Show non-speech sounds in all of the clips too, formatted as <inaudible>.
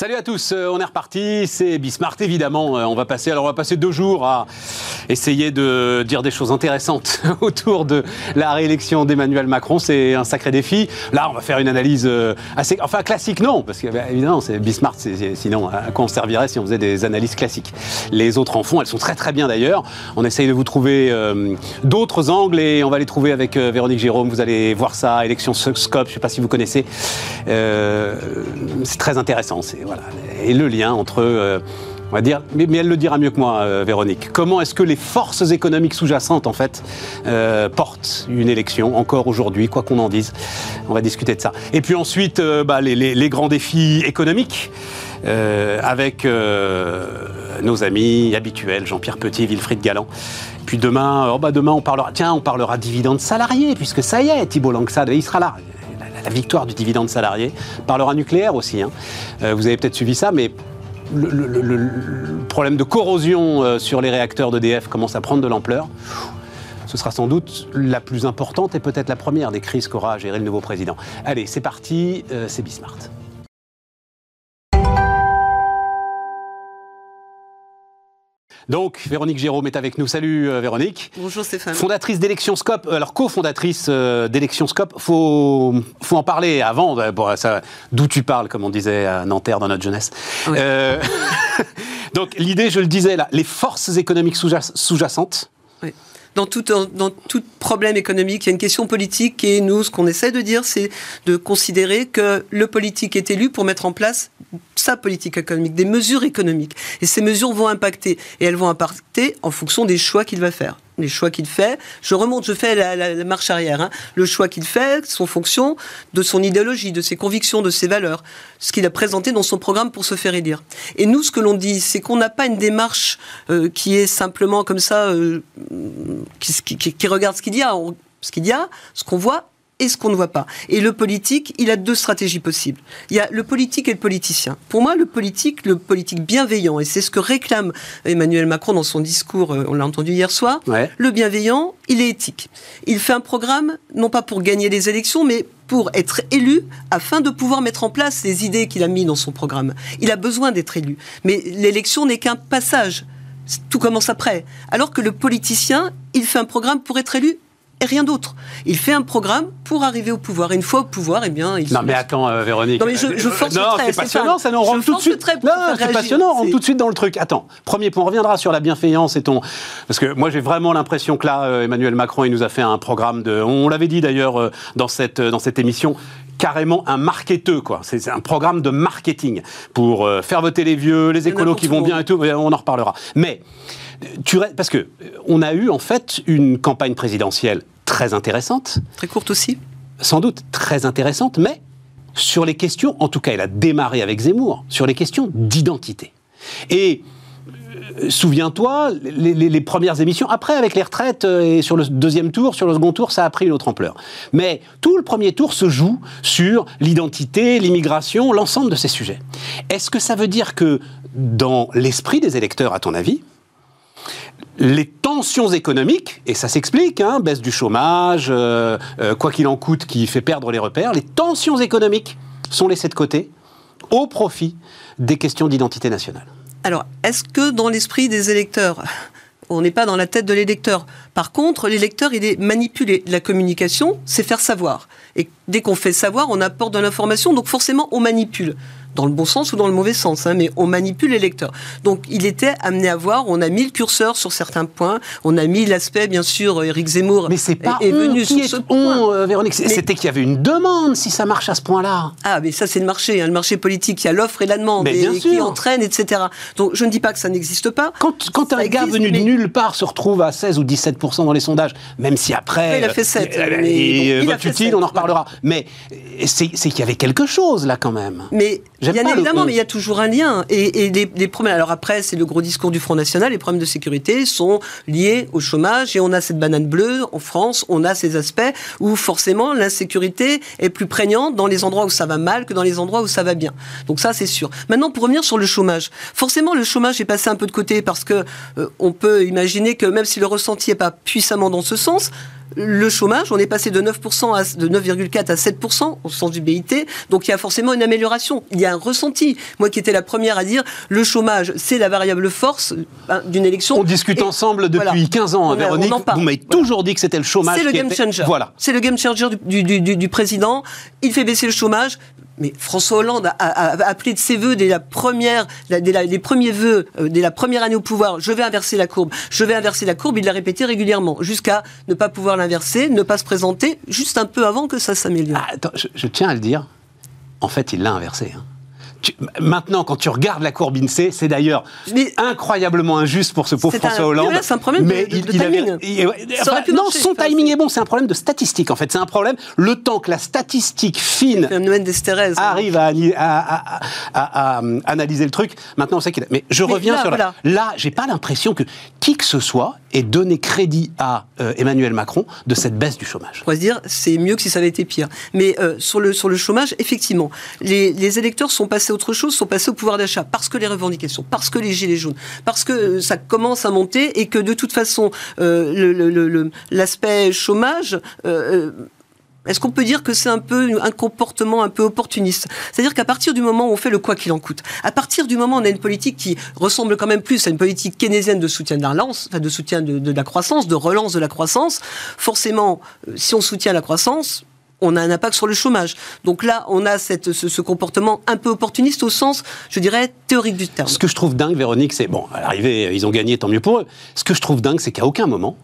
Salut à tous, euh, on est reparti, c'est Bismart évidemment. Euh, on va passer, alors on passer deux jours à essayer de dire des choses intéressantes <laughs> autour de la réélection d'Emmanuel Macron. C'est un sacré défi. Là, on va faire une analyse euh, assez, enfin classique non, parce que bah, évidemment c'est Bismart. Sinon, à quoi on servirait si on faisait des analyses classiques Les autres en font, elles sont très très bien d'ailleurs. On essaye de vous trouver d'autres angles et on va les trouver avec Véronique Jérôme. Vous allez voir ça, élection Scope. Je ne sais pas si vous connaissez. c'est très intéressant. Et le lien entre euh, on va dire, mais, elle le dira mieux que moi, euh, Véronique. Comment est-ce que les forces économiques sous-jacentes, en fait, euh, portent une élection, encore aujourd'hui, quoi qu'on en dise? On va discuter de ça. Et puis ensuite, bah, les, grands défis économiques, avec nos amis habituels, Jean-Pierre Petit, Wilfried Galland. Puis demain, oh, bah, demain, on parlera, tiens, on parlera dividendes salariés, puisque ça y est, Thibault Langsade, il sera là la victoire du dividende salarié. parlera nucléaire aussi. Hein. Euh, vous avez peut-être suivi ça, mais le, problème de corrosion euh, sur les réacteurs d'EDF commence à prendre de l'ampleur. Ce sera sans doute la plus importante et peut-être la première des crises qu'aura à gérer le nouveau président. Allez, c'est parti, euh, c'est Bismart. Donc, Véronique Jérôme est avec nous. Salut euh, Véronique. Bonjour Stéphane. Fondatrice d'Electionscope, euh, alors cofondatrice euh, d'Electionscope. Faut, faut en parler avant, d'où tu parles, comme on disait à Nanterre dans notre jeunesse. <laughs> donc, l'idée, je le disais là, les forces économiques sous-jacentes. Oui dans tout, dans tout problème économique, il y a une question politique et nous, ce qu'on essaie de dire, c'est de considérer que le politique est élu pour mettre en place sa politique économique, des mesures économiques. Et ces mesures vont impacter. Et elles vont impacter en fonction des choix qu'il va faire les choix qu'il fait. Je remonte, je fais la, marche arrière. Hein. Le choix qu'il fait, son fonction de son idéologie, de ses convictions, de ses valeurs, ce qu'il a présenté dans son programme pour se faire élire. Et nous, ce que l'on dit, c'est qu'on n'a pas une démarche euh, qui est simplement comme ça, euh, qui, qui, regarde ce qu'il y a, ce qu'il y a, ce qu'on voit, et ce qu'on ne voit pas. Et le politique, il a deux stratégies possibles. Il y a le politique et le politicien. Pour moi, le politique, le politique bienveillant, et c'est ce que réclame Emmanuel Macron dans son discours, euh, on l'a entendu hier soir, le bienveillant, il est éthique. Il fait un programme, non pas pour gagner les élections, mais pour être élu afin de pouvoir mettre en place les idées qu'il a mis dans son programme. Il a besoin d'être élu. Mais l'élection n'est qu'un passage. Tout commence après. Alors que le politicien, il fait un programme pour être élu et rien d'autre. Il fait un programme pour arriver au pouvoir. Et une fois au pouvoir, eh bien, il Non, mais attends, euh, Véronique. Non, mais je, je force non, c'est passionnant, ça nous rentre tout de suite. Non, c'est passionnant, on rentre tout de suite dans le truc. Attends, premier point, on reviendra sur la bienveillance et ton. Parce que moi, j'ai vraiment l'impression que là, euh, Emmanuel Macron, il nous a fait un programme de. On l'avait dit d'ailleurs euh, dans cette, dans cette émission carrément un marketeux, quoi. C'est un programme de marketing pour faire voter les vieux, les écolos qui vont bien et tout. On en reparlera. Mais tu, parce que on a eu en fait une campagne présidentielle très intéressante. Très courte aussi. Sans doute très intéressante, mais sur les questions, en tout cas elle a démarré avec Zemmour, sur les questions d'identité. Et euh, souviens-toi, les, premières émissions, après avec les retraites euh, et sur le deuxième tour, sur le second tour, ça a pris une autre ampleur. Mais tout le premier tour se joue sur l'identité, l'immigration, l'ensemble de ces sujets. Est-ce que ça veut dire que dans l'esprit des électeurs, à ton avis, les tensions économiques, et ça s'explique, hein, baisse du chômage, euh, euh, quoi qu'il en coûte, qui fait perdre les repères, les tensions économiques sont laissées de côté au profit des questions d'identité nationale. Alors, est-ce que dans l'esprit des électeurs, <laughs> on n'est pas dans la tête de l'électeur. Par contre, l'électeur, il est manipulé. La communication, c'est faire savoir. Et dès qu'on fait savoir, on apporte de l'information, donc forcément, on manipule dans le bon sens ou dans le mauvais sens, hein, mais on manipule les lecteurs. Donc il était amené à voir, on a mis le curseur sur certains points, on a mis l'aspect, bien sûr, Éric Zemmour mais c'est pas est, venu sur ce point. Euh, Véronique, c'était qu'il y avait une demande si ça marche à ce point-là. Ah, mais ça c'est le marché, hein, le marché politique, il y a l'offre et la demande, et, qui entraîne, etc. Donc je ne dis pas que ça n'existe pas. Quand, quand un gars venu de nulle part se retrouve à 16 ou 17% dans les sondages, même si après... il a fait 7. Euh, et, vote utile, on en reparlera. Mais c'est qu'il y avait quelque chose là quand même. Mais Bien évidemment, mais il y a toujours un lien. Et, les, problèmes. Alors après, c'est le gros discours du Front National. Les problèmes de sécurité sont liés au chômage. Et on a cette banane bleue en France. On a ces aspects où forcément l'insécurité est plus prégnante dans les endroits où ça va mal que dans les endroits où ça va bien. Donc ça, c'est sûr. Maintenant, pour revenir sur le chômage, forcément, le chômage est passé un peu de côté parce que euh, on peut imaginer que même si le ressenti n'est pas puissamment dans ce sens, le chômage, on est passé de 9% à de 9,4 à 7% au sens du BIT. Donc il y a forcément une amélioration. Il y a un ressenti. Moi qui étais la première à dire le chômage, c'est la variable force hein, d'une élection. On discute ensemble depuis 15 ans, Véronique. Vous m'avez toujours dit que c'était le chômage. C'est le game changer. Voilà. C'est le game changer du, du président. Il fait baisser le chômage mais François Hollande a, appelé de ses voeux dès la première, les premiers vœux, euh, dès la première année au pouvoir, je vais inverser la courbe, je vais inverser la courbe, il l'a répété régulièrement, jusqu'à ne pas pouvoir l'inverser, ne pas se présenter, juste un peu avant que ça s'améliore. Ah, je, tiens à le dire, en fait, il l'a inversé. Hein maintenant, quand tu regardes la courbe INSEE, c'est d'ailleurs incroyablement injuste pour ce pauvre François Hollande. C'est un problème mais de, il, timing. non, son timing est bon, c'est un problème de statistique en fait. C'est un problème, le temps que la statistique fine arrive à, à, analyser le truc, maintenant on sait qu'il a... Mais je reviens sur... Là, là j'ai pas l'impression que qui que ce soit ait donné crédit à euh, Emmanuel Macron de cette baisse du chômage. On pourrait se dire, c'est mieux que si ça avait été pire. Mais euh, sur, le, sur le chômage, effectivement, les, les électeurs sont passés autre chose, sont passés au pouvoir d'achat parce que les revendications, parce que les gilets jaunes, parce que ça commence à monter et que de toute façon, euh, l'aspect chômage. Euh, euh, est-ce qu'on peut dire que c'est un peu un comportement un peu opportuniste? C'est-à-dire qu'à partir du moment où on fait le quoi qu'il en coûte, à partir du moment où on a une politique qui ressemble quand même plus à une politique keynésienne de soutien de de soutien de la croissance, de relance de la croissance, forcément, si on soutient la croissance, on a un impact sur le chômage. Donc là, on a cette, ce, comportement un peu opportuniste au sens, je dirais, théorique du terme. Ce que je trouve dingue, Véronique, c'est, bon, à l'arrivée, ils ont gagné, tant mieux pour eux. Ce que je trouve dingue, c'est qu'à aucun moment,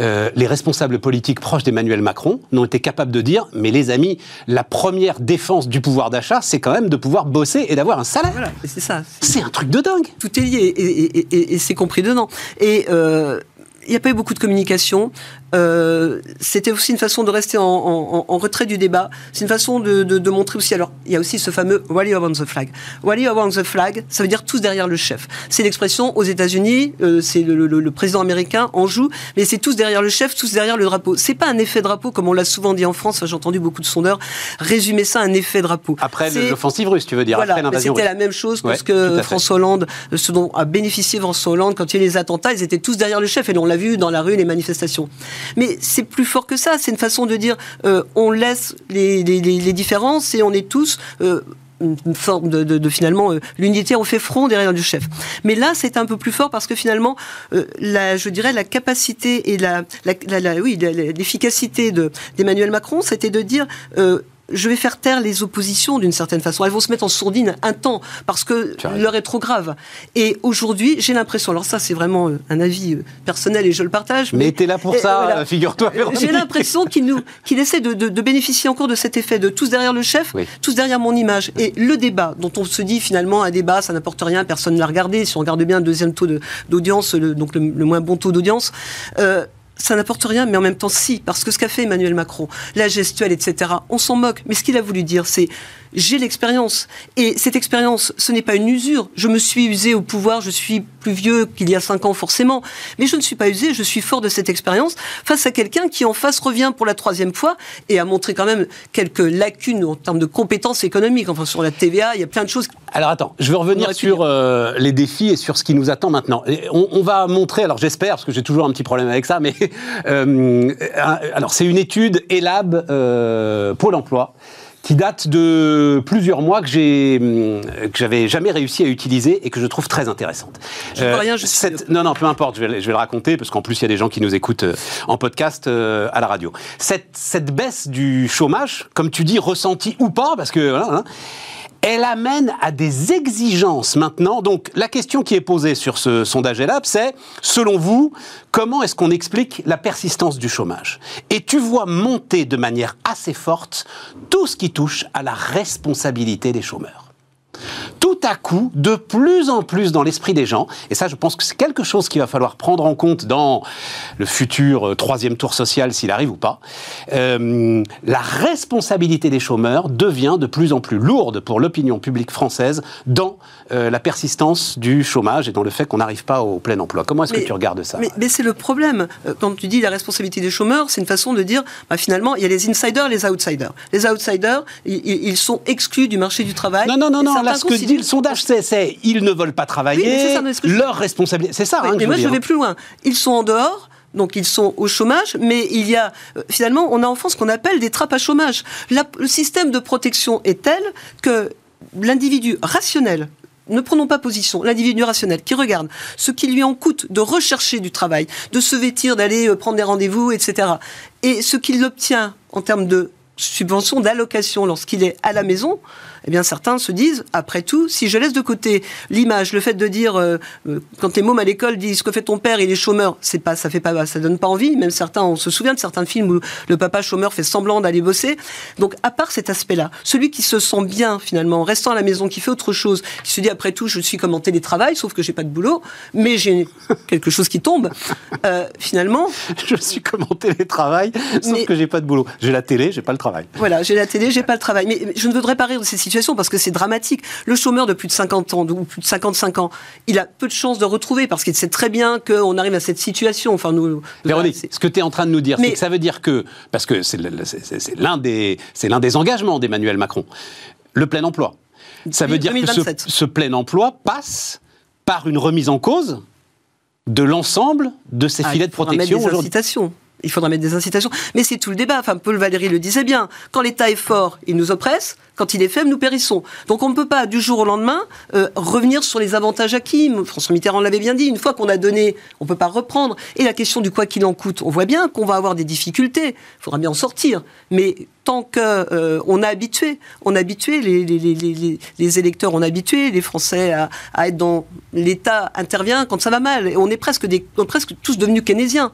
euh, les responsables politiques proches d'Emmanuel Macron n'ont été capables de dire mais les amis, la première défense du pouvoir d'achat, c'est quand même de pouvoir bosser et d'avoir un salaire. Voilà, c'est ça. C'est un truc de dingue. Tout est lié et, c'est compris dedans. Et euh, il n'y a pas eu beaucoup de communication. Euh, c'était aussi une façon de rester en, en, en retrait du débat. C'est une façon de, de, de, montrer aussi. Alors, il y a aussi ce fameux Wally around the flag. Wally around the flag, ça veut dire tous derrière le chef. C'est l'expression aux États-Unis. Euh, c'est le, le, le, président américain en joue, mais c'est tous derrière le chef, tous derrière le drapeau. C'est pas un effet drapeau comme on l'a souvent dit en France. J'ai entendu beaucoup de sondeurs résumer ça un effet drapeau. Après l'offensive russe, tu veux dire voilà, C'était la même chose que ce que François Hollande, ce dont a bénéficié François Hollande quand il y a eu les attentats. Ils étaient tous derrière le chef et on l'a vu dans la rue, les manifestations. Mais c'est plus fort que ça. C'est une façon de dire euh, on laisse les, différences et on est tous. Euh, une forme de, finalement euh, l'unité on fait front derrière du chef mais là c'est un peu plus fort parce que finalement la, je dirais la capacité et la, l'efficacité d'Emmanuel Macron c'était de dire je vais faire taire les oppositions d'une certaine façon. Elles vont se mettre en sourdine un temps parce que l'heure est trop grave. Et aujourd'hui, j'ai l'impression, alors ça c'est vraiment euh, un avis euh, personnel et je le partage. Mais, t'es là pour ça, figure-toi. J'ai l'impression qu'il nous, qu'il essaie de, bénéficier encore de cet effet de tous derrière le chef, tous derrière mon image. Et le débat, dont on se dit finalement un débat, ça n'apporte rien, personne ne l'a regardé. Si on regarde bien le deuxième taux d'audience, donc le, moins bon taux d'audience. Euh, ça n'apporte rien, mais en même temps, si, parce que ce qu'a fait Emmanuel Macron, la gestuelle, etc., on s'en moque. Mais ce qu'il a voulu dire, c'est j'ai l'expérience. Et cette expérience, ce n'est pas une usure. Je me suis usé au pouvoir, je suis plus vieux qu'il y a cinq ans forcément. Mais je ne suis pas usé, je suis fort de cette expérience face à quelqu'un qui en face revient pour la troisième fois et a montré quand même quelques lacunes en termes de compétences économiques. Enfin, sur la TVA, il y a plein de choses. Alors attends, je veux revenir sur euh, les défis et sur ce qui nous attend maintenant. On, va montrer, alors j'espère, parce que j'ai toujours un petit problème avec ça, mais <laughs> euh, alors c'est une étude ELAB euh, Pôle emploi qui date de plusieurs mois que j'ai hum, que j'avais jamais réussi à utiliser et que je trouve très intéressante. Je euh, rien, je cette, non, non, peu importe, je vais, je vais le raconter parce qu'en plus il y a des gens qui nous écoutent euh, en podcast euh, à la radio. Cette, cette baisse du chômage, comme tu dis, ressentie ou pas, parce que voilà, hein, elle amène à des exigences maintenant. Donc la question qui est posée sur ce sondage ELAB, c'est, selon vous, comment est-ce qu'on explique la persistance du chômage? Et tu vois monter de manière assez forte tout ce qui touche à la responsabilité des chômeurs à coup, de plus en plus dans l'esprit des gens, et ça je pense que c'est quelque chose qu'il va falloir prendre en compte dans le futur euh, troisième tour social s'il arrive ou pas, euh, la responsabilité des chômeurs devient de plus en plus lourde pour l'opinion publique française dans euh, la persistance du chômage et dans le fait qu'on n'arrive pas au plein emploi. Comment est-ce que tu regardes ça? Mais, c'est le problème. Quand tu dis la responsabilité des chômeurs, c'est une façon de dire, bah, finalement, il y a les insiders, les outsiders. Les outsiders, ils, sont exclus du marché du travail. Non, non, non, non là ce que dit le sondage, c'est ils ne veulent pas travailler, leur responsabilité. C'est ça. mais, hein, moi, je vais plus loin. Ils sont en dehors Donc ils sont au chômage, mais il y a euh, finalement, on a en France ce qu'on appelle des trappes à chômage. le système de protection est tel que l'individu rationnel, ne prenons pas position, l'individu rationnel qui regarde ce qui lui en coûte de rechercher du travail, de se vêtir, d'aller euh, prendre des rendez-vous, etc. Et ce qu'il obtient en termes de subvention, d'allocation lorsqu'il est à la maison, eh bien certains se disent, après tout, si je laisse de côté l'image, le fait de dire, euh, euh, quand les mômes à l'école disent ce que fait ton père, il est chômeur, c'est pas, ça fait pas, ça donne pas envie. Même certains, on se souvient de certains films où le papa chômeur fait semblant d'aller bosser. Donc à part cet aspect-là, celui qui se sent bien finalement, en restant à la maison, qui fait autre chose, qui se dit après tout, je suis comme en télétravail, sauf que j'ai pas de boulot, mais j'ai quelque chose qui tombe. Euh, finalement, <laughs> je suis comme en télétravail, sauf que j'ai pas de boulot. J'ai la télé, j'ai pas le travail. Voilà, j'ai la télé, j'ai pas le travail. Mais je ne voudrais pas rire de ces situations parce que c'est dramatique. Le chômeur de plus de 50 ans ou plus de 55 ans, il a peu de chances de retrouver parce qu'il sait très bien qu'on arrive à cette situation. Enfin, nous, Véronique, ce que tu es en train de nous dire, c'est que ça veut dire que, parce que c'est l'un des, des engagements d'Emmanuel Macron, le plein emploi. Ça veut dire que ce, ce plein emploi passe par une remise en cause de l'ensemble de ces ah, filets de protection aujourd'hui il faudra mettre des incitations. Mais c'est tout le débat. Enfin, Paul Valéry le disait bien. Quand l'État est fort, il nous oppresse. Quand il est faible, nous périssons. Donc on ne peut pas, du jour au lendemain, euh, revenir sur les avantages acquis. François Mitterrand l'avait bien dit. Une fois qu'on a donné, on ne peut pas reprendre. Et la question du quoi qu'il en coûte, on voit bien qu'on va avoir des difficultés. Il faudra bien en sortir. Mais tant qu'on euh, a habitué, on a habitué les, électeurs, on habitué les Français à, être dans l'État intervient quand ça va mal. Et on est presque tous devenus keynésiens.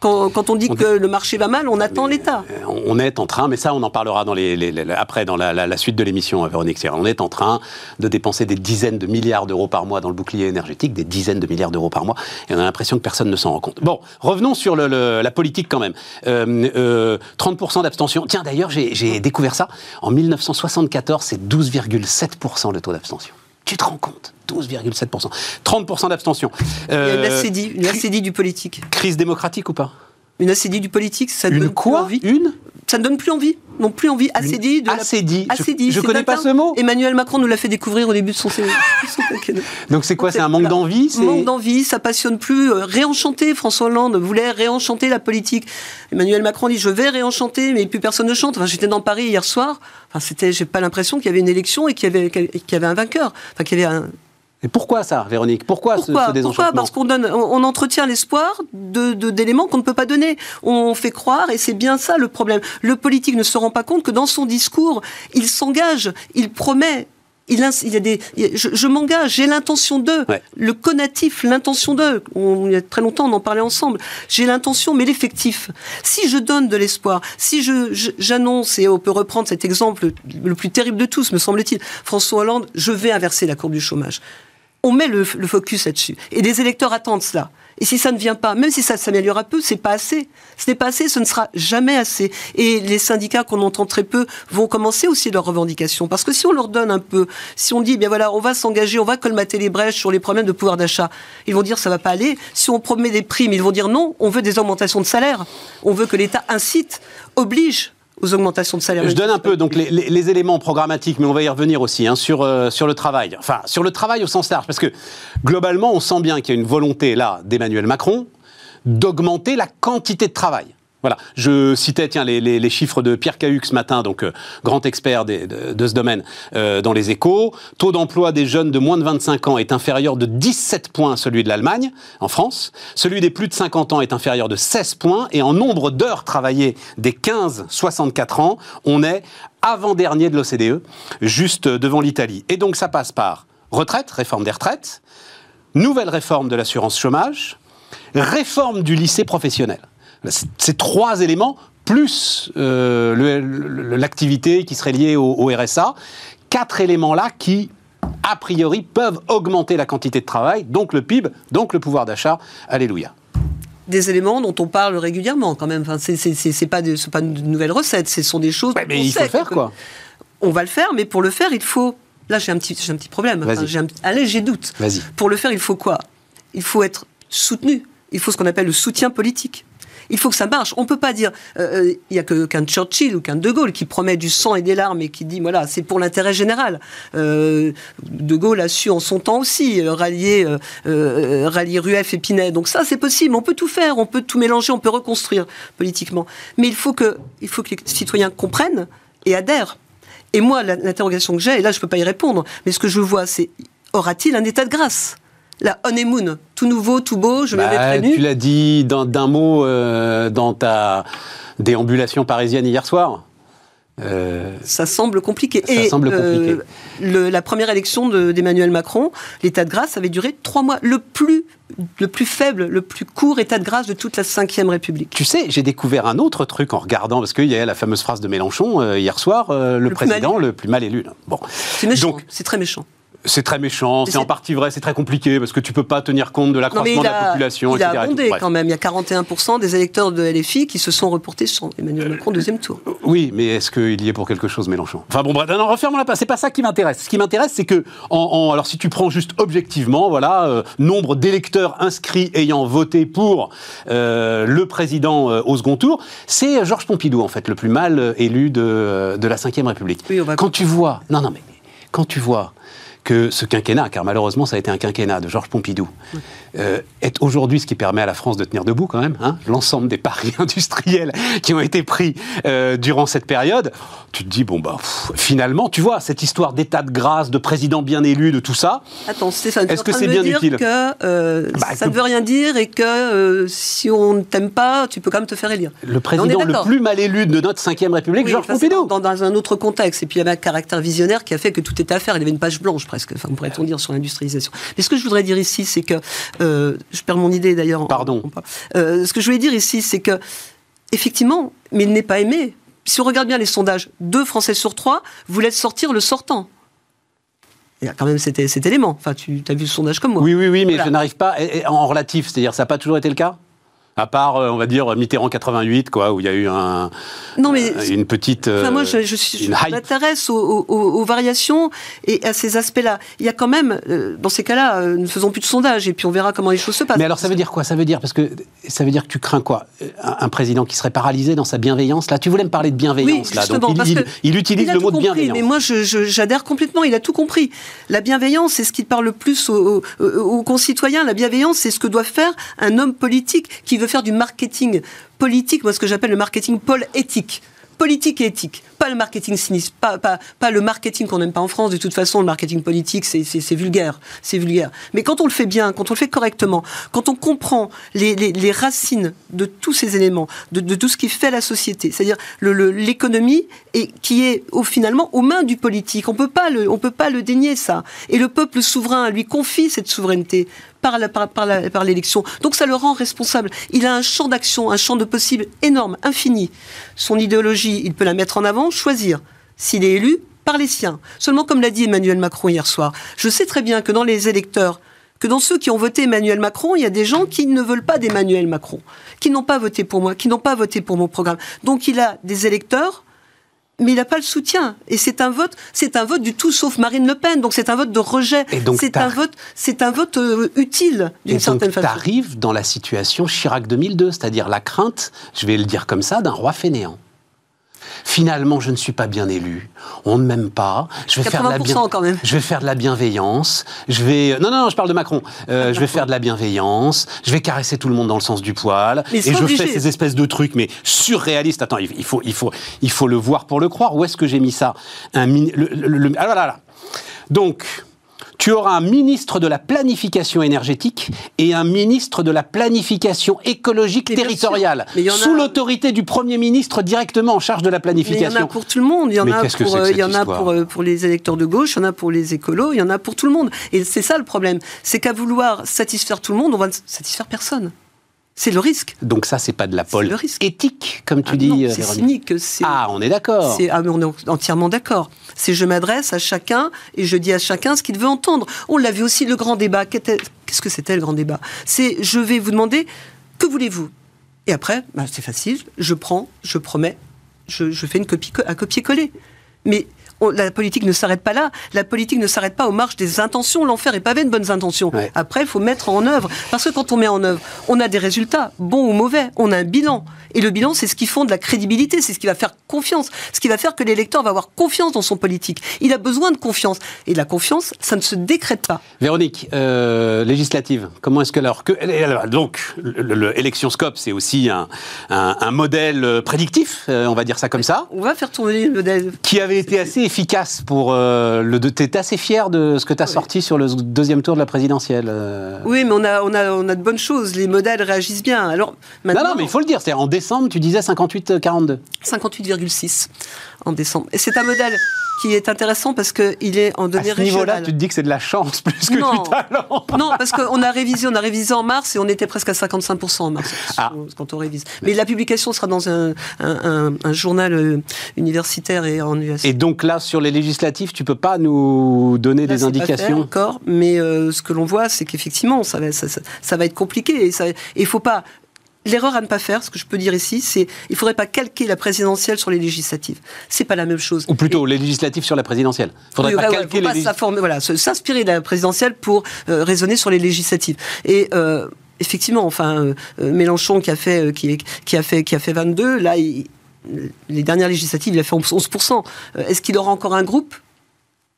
Quand, on dit que le marché va mal, on attend l'État. On est en train, mais ça, on en parlera dans les, après, dans la, suite de l'émission, Véronique On est en train de dépenser des dizaines de milliards d'euros par mois dans le bouclier énergétique, des dizaines de milliards d'euros par mois, et on a l'impression que personne ne s'en rend compte. Bon, revenons sur la politique quand même. 30% euh, euh, d'abstention. Tiens, d'ailleurs, j'ai découvert ça. En 1974, c'est 12,7% le taux d'abstention. Tu te rends compte? 12,7%. 30% d'abstention. Une acédie, une acédie du politique. Crise démocratique ou pas? Une acédie du politique, ça une donne quoi? envie. Une? Ça ne donne plus envie. Non plus envie. Acédie. De acédie. Je, ne connais pas ce mot. Emmanuel Macron nous l'a fait découvrir au début de son <laughs> Donc c'est quoi C'est un manque d'envie Manque d'envie, ça passionne plus. Euh, réenchanter, François Hollande voulait réenchanter la politique. Emmanuel Macron dit je vais réenchanter, mais plus personne ne chante. Enfin, j'étais dans Paris hier soir. Enfin, c'était, j'ai pas l'impression qu'il y avait une éléction et qu'il y avait, qu'il y avait un vainqueur. Enfin, qu'il y avait un et pourquoi ça, Véronique? Pourquoi, ce, désenchantement Pourquoi? Parce qu'on donne, on, entretient l'espoir de, d'éléments qu'on ne peut pas donner. On fait croire, et c'est bien ça le problème. Le politique ne se rend pas compte que dans son discours, il s'engage, il promet, il, y a des, je, m'engage, j'ai l'intention de, le conatif, l'intention de. il y a très longtemps, on en parlait ensemble. J'ai l'intention, mais l'effectif. Si je donne de l'espoir, si je, j'annonce, et on peut reprendre cet exemple le plus terrible de tous, me semble-t-il, François Hollande, je vais inverser la courbe du chômage on met le, focus là-dessus. Et les électeurs attendent cela. Et si ça ne vient pas, même si ça s'améliore un peu, c'est pas assez. Ce n'est pas assez, ce ne sera jamais assez. Et les syndicats qu'on entend très peu vont commencer aussi leurs revendications. Parce que si on leur donne un peu, si on dit, bien voilà, on va s'engager, on va colmater les brèches sur les problèmes de pouvoir d'achat, ils vont dire ça va pas aller. Si on promet des primes, ils vont dire non, on veut des augmentations de salaire. On veut que l'État incite, oblige aux augmentations de salaire. Je donne un peu donc les, éléments programmatiques, mais on va y revenir aussi hein, sur, euh, sur le travail. Enfin, sur le travail au sens large, parce que globalement, on sent bien qu'il y a une volonté là d'Emmanuel Macron d'augmenter la quantité de travail. Voilà, je citais tiens les, chiffres de Pierre Cahuc ce matin, donc euh, grand expert de, ce domaine euh, dans les échos. Taux d'emploi des jeunes de moins de 25 ans est inférieur de 17 points à celui de l'Allemagne, en France. Celui des plus de 50 ans est inférieur de 16 points. Et en nombre d'heures travaillées des 15-64 ans, on est avant-dernier de l'OCDE, juste devant l'Italie. Et donc ça passe par retraite, réforme des retraites, nouvelle réforme de l'assurance chômage, réforme du lycée professionnel. Ces trois éléments, plus euh, l'activité qui serait liée au, RSA, quatre éléments-là qui, a priori, peuvent augmenter la quantité de travail, donc le PIB, donc le pouvoir d'achat. Alléluia des éléments dont on parle régulièrement quand même. Enfin, c'est pas, de, pas une nouvelle recette, ce sont des choses. mais il faut le faire quoi. On va le faire, mais pour le faire, il faut. Là, j'ai un petit, un petit problème. allez, j'ai doute. Pour le faire, il faut quoi? Il faut être soutenu. Il faut ce qu'on appelle le soutien politique Il faut que ça marche. On ne peut pas dire, euh, euh, il n'y a qu'un Churchill ou qu'un De Gaulle qui promet du sang et des larmes et qui dit, voilà, c'est pour l'intérêt général. de Gaulle a su en son temps aussi rallier, rallier Rueff et Pinet. Donc ça, c'est possible. On peut tout faire, on peut tout mélanger, on peut reconstruire politiquement. Mais il faut que, il faut que les citoyens comprennent et adhèrent. Et moi, l'interrogation que j'ai, et là je ne peux pas y répondre, mais ce que je vois, c'est aura-t-il un état de grâce? La honeymoon, tout nouveau, tout beau, je me bah, Tu l'as dit d'un mot euh, dans ta déambulation parisienne hier soir. Euh, ça semble compliqué. Ça semble euh, compliqué. la première élection d'Emmanuel Macron, l'état de grâce avait duré trois mois. Le plus, le plus faible, le plus court état de grâce de toute la Ve République. Tu sais, j'ai découvert un autre truc en regardant, parce qu'il y a la fameuse phrase de Mélenchon hier soir, le, président le plus mal élu. Bon. C'est méchant, c'est très méchant. C'est très méchant, c'est en partie vrai, c'est très compliqué parce que tu peux pas tenir compte de l'accroissement de la population. Il a abondé quand même. Il y a 41% des électeurs de LFI qui se sont reportés sur Emmanuel Macron deuxième tour. Euh, oui, mais est-ce qu'il y est pour quelque chose, Mélenchon? Enfin bon, bref, non, refermons la page. C'est pas ça qui m'intéresse. Ce qui m'intéresse, c'est que, en, alors si tu prends juste objectivement, voilà, euh, nombre d'électeurs inscrits ayant voté pour euh, le président au second tour, c'est Georges Pompidou en fait le plus mal élu de, de la Ve République. Oui, Quand tu vois, non, non, mais quand tu vois que ce quinquennat, car malheureusement ça a été un quinquennat de Georges Pompidou, euh, est aujourd'hui ce qui permet à la France de tenir debout quand même. Hein, L'ensemble des paris <laughs> industriels qui ont été pris euh, durant cette période, tu te dis, bon, bah, finalement, tu vois, cette histoire d'état de grâce, de président bien élu, de tout ça. Attends, Stéphane, est-ce que c'est bien utile que, euh, bah, Ça ne veut rien dire et que si on ne t'aime pas, tu peux quand même te faire élire. Le président le plus mal élu de notre 5 République, Georges Pompidou. Dans, dans, un autre contexte. Et puis il y avait un caractère visionnaire qui a fait que tout était à faire. Il y avait une page blanche presque, enfin, pourrait-on dire, sur l'industrialisation. Mais ce que je voudrais dire ici, c'est que euh, je perds mon idée d'ailleurs. Pardon. Euh, ce que je voulais dire ici, c'est que, effectivement, mais il n'est pas aimé. Si on regarde bien les sondages, deux Français sur trois voulaient sortir le sortant. Il y a quand même cet, élément. Enfin, tu as vu le sondage comme moi. Oui, oui, oui, mais je n'arrive pas. en relatif, c'est-à-dire, ça n'a pas toujours été le cas? À part, euh, on va dire, Mitterrand 88, quoi, où il y a eu un, non, mais une petite. moi, je, je, m'intéresse aux, variations et à ces aspects-là. Il y a quand même, euh, dans ces cas-là, euh, ne faisons plus de sondage et puis on verra comment les choses se passent. Mais alors, ça veut dire quoi? Ça veut dire parce que ça veut dire que tu crains quoi? Un, président qui serait paralysé dans sa bienveillance. Là, tu voulais me parler de bienveillance, là. Donc, il, il, utilise le mot de bienveillance. Mais moi, j'adhère complètement. Il a tout compris. La bienveillance, c'est ce qui parle le plus aux, aux concitoyens. La bienveillance, c'est ce que doit faire un homme politique qui veut faire du marketing politique, moi ce que j'appelle le marketing pôle éthique politique et éthique, pas le marketing sinistre, pas, le marketing qu'on n'aime pas en France. De toute façon, le marketing politique, c'est vulgaire, c'est vulgaire. Mais quand on le fait bien, quand on le fait correctement, quand on comprend les, racines de tous ces éléments, de, tout ce qui fait la société, c'est-à-dire l'économie qui est au, finalement aux mains du politique. On peut pas le, on peut pas le dénier ça. Et le peuple souverain lui confie cette souveraineté par l'élection. Par, Donc ça le rend responsable. Il a un champ d'action, un champ de possibles énorme, infini. Son idéologie, il peut la mettre en avant, choisir. S'il est élu, par les siens. Seulement, comme l'a dit Emmanuel Macron hier soir, je sais très bien que dans les électeurs, que dans ceux qui ont voté Emmanuel Macron, il y a des gens qui ne veulent pas d'Emmanuel Macron, qui n'ont pas voté pour moi, qui n'ont pas voté pour mon programme. Donc il a des électeurs mais il n'a pas le soutien. Et c'est un vote, c'est un vote du tout sauf Marine Le Pen. Donc c'est un vote de rejet. C'est un vote, c'est un vote euh, utile d'une certaine façon. Dans la situation Chirac 2002, c'est-à-dire la crainte, je vais le dire comme ça, d'un roi fainéant. Finalement, je ne suis pas bien élu. On ne m'aime pas. Je vais faire de la quand même. Je vais faire de la bienveillance. Je vais non non, je parle de Macron. Euh, je vais faire de la bienveillance. Je vais caresser tout le monde dans le sens du poil. et je fais ces espèces de trucs mais surréalistes. Attends, il faut il faut il faut le voir pour le croire. Où est-ce que j'ai mis ça? Un le, le, ah, voilà, là. Donc tu auras un ministre de la planification énergétique et un ministre de la planification écologique territoriale, sous l'autorité du Premier ministre directement en charge de la planification. il y en a pour tout le monde. Il y en a, pour, euh, il y en a pour, euh, pour, les électeurs de gauche, il y en a pour les écolos, il y en a pour tout le monde. Et c'est ça le problème. C'est qu'à vouloir satisfaire tout le monde, on va ne satisfaire personne. C'est le risque. Donc ça, c'est pas de la pole éthique, comme tu ah dis. Non, c'est cynique. Ah, on est d'accord. Ah, on est entièrement d'accord. C'est je m'adresse à chacun et je dis à chacun ce qu'il veut entendre. On l'a vu aussi le grand débat. Qu'est-ce que c'était le grand débat? C'est je vais vous demander que voulez-vous? Et après, bah, c'est facile. Je prends, je promets, je, fais une copie, un copier-coller. Mais la politique ne s'arrête pas là. La politique ne s'arrête pas aux marges des intentions. L'enfer est pavé de bonnes intentions. Après, il faut mettre en œuvre. Parce que quand on met en œuvre, on a des résultats, bons ou mauvais. On a un bilan. Et le bilan, c'est ce qui fonde la crédibilité. C'est ce qui va faire confiance. Ce qui va faire que l'électeur va avoir confiance dans son politique. Il a besoin de confiance. Et la confiance, ça ne se décrète pas. Véronique, euh, législative, comment est-ce que alors que donc l'élection scope, c'est aussi un, un, modèle euh, prédictif, euh, on va dire ça comme ça. On va faire tourner le modèle qui avait été assez efficace pour euh, le. Tu es assez fier de ce que tu as sorti sur le deuxième tour de la présidentielle. Euh? Oui, mais on a, on, a, on a de bonnes choses. Les modèles réagissent bien. Alors, maintenant, non, non, mais il faut le dire. C'est en décembre, tu disais 58-42. 58,6 en décembre. Et c'est un modèle qui est intéressant parce qu'il est en données à ce niveau-là, tu te dis que c'est de la chance plus que non. du talent. Non, parce qu'on a révisé, on a révisé en mars et on était presque à 55% en mars ah. quand on révise. Mais la publication sera dans un, un, journal euh, universitaire et en US. Et donc là, sur les législatives, tu peux pas nous donner des indications pas encore, mais euh, ce que l'on voit, c'est qu'effectivement, ça va, ça, ça, va être compliqué. Et il faut pas L'erreur à ne pas faire, ce que je peux dire ici, c'est il faudrait pas calquer la présidentielle sur les législatives. C'est pas la même chose. Ou plutôt les législatives sur la présidentielle. Il faudrait pas calquer les voilà, s'inspirer de la présidentielle pour euh, raisonner sur les législatives. Et euh, effectivement, enfin, euh, Mélenchon qui a fait qui, qui, a fait qui a fait 22, là, les dernières législatives, il a fait 11%. Est-ce qu'il aura encore un groupe?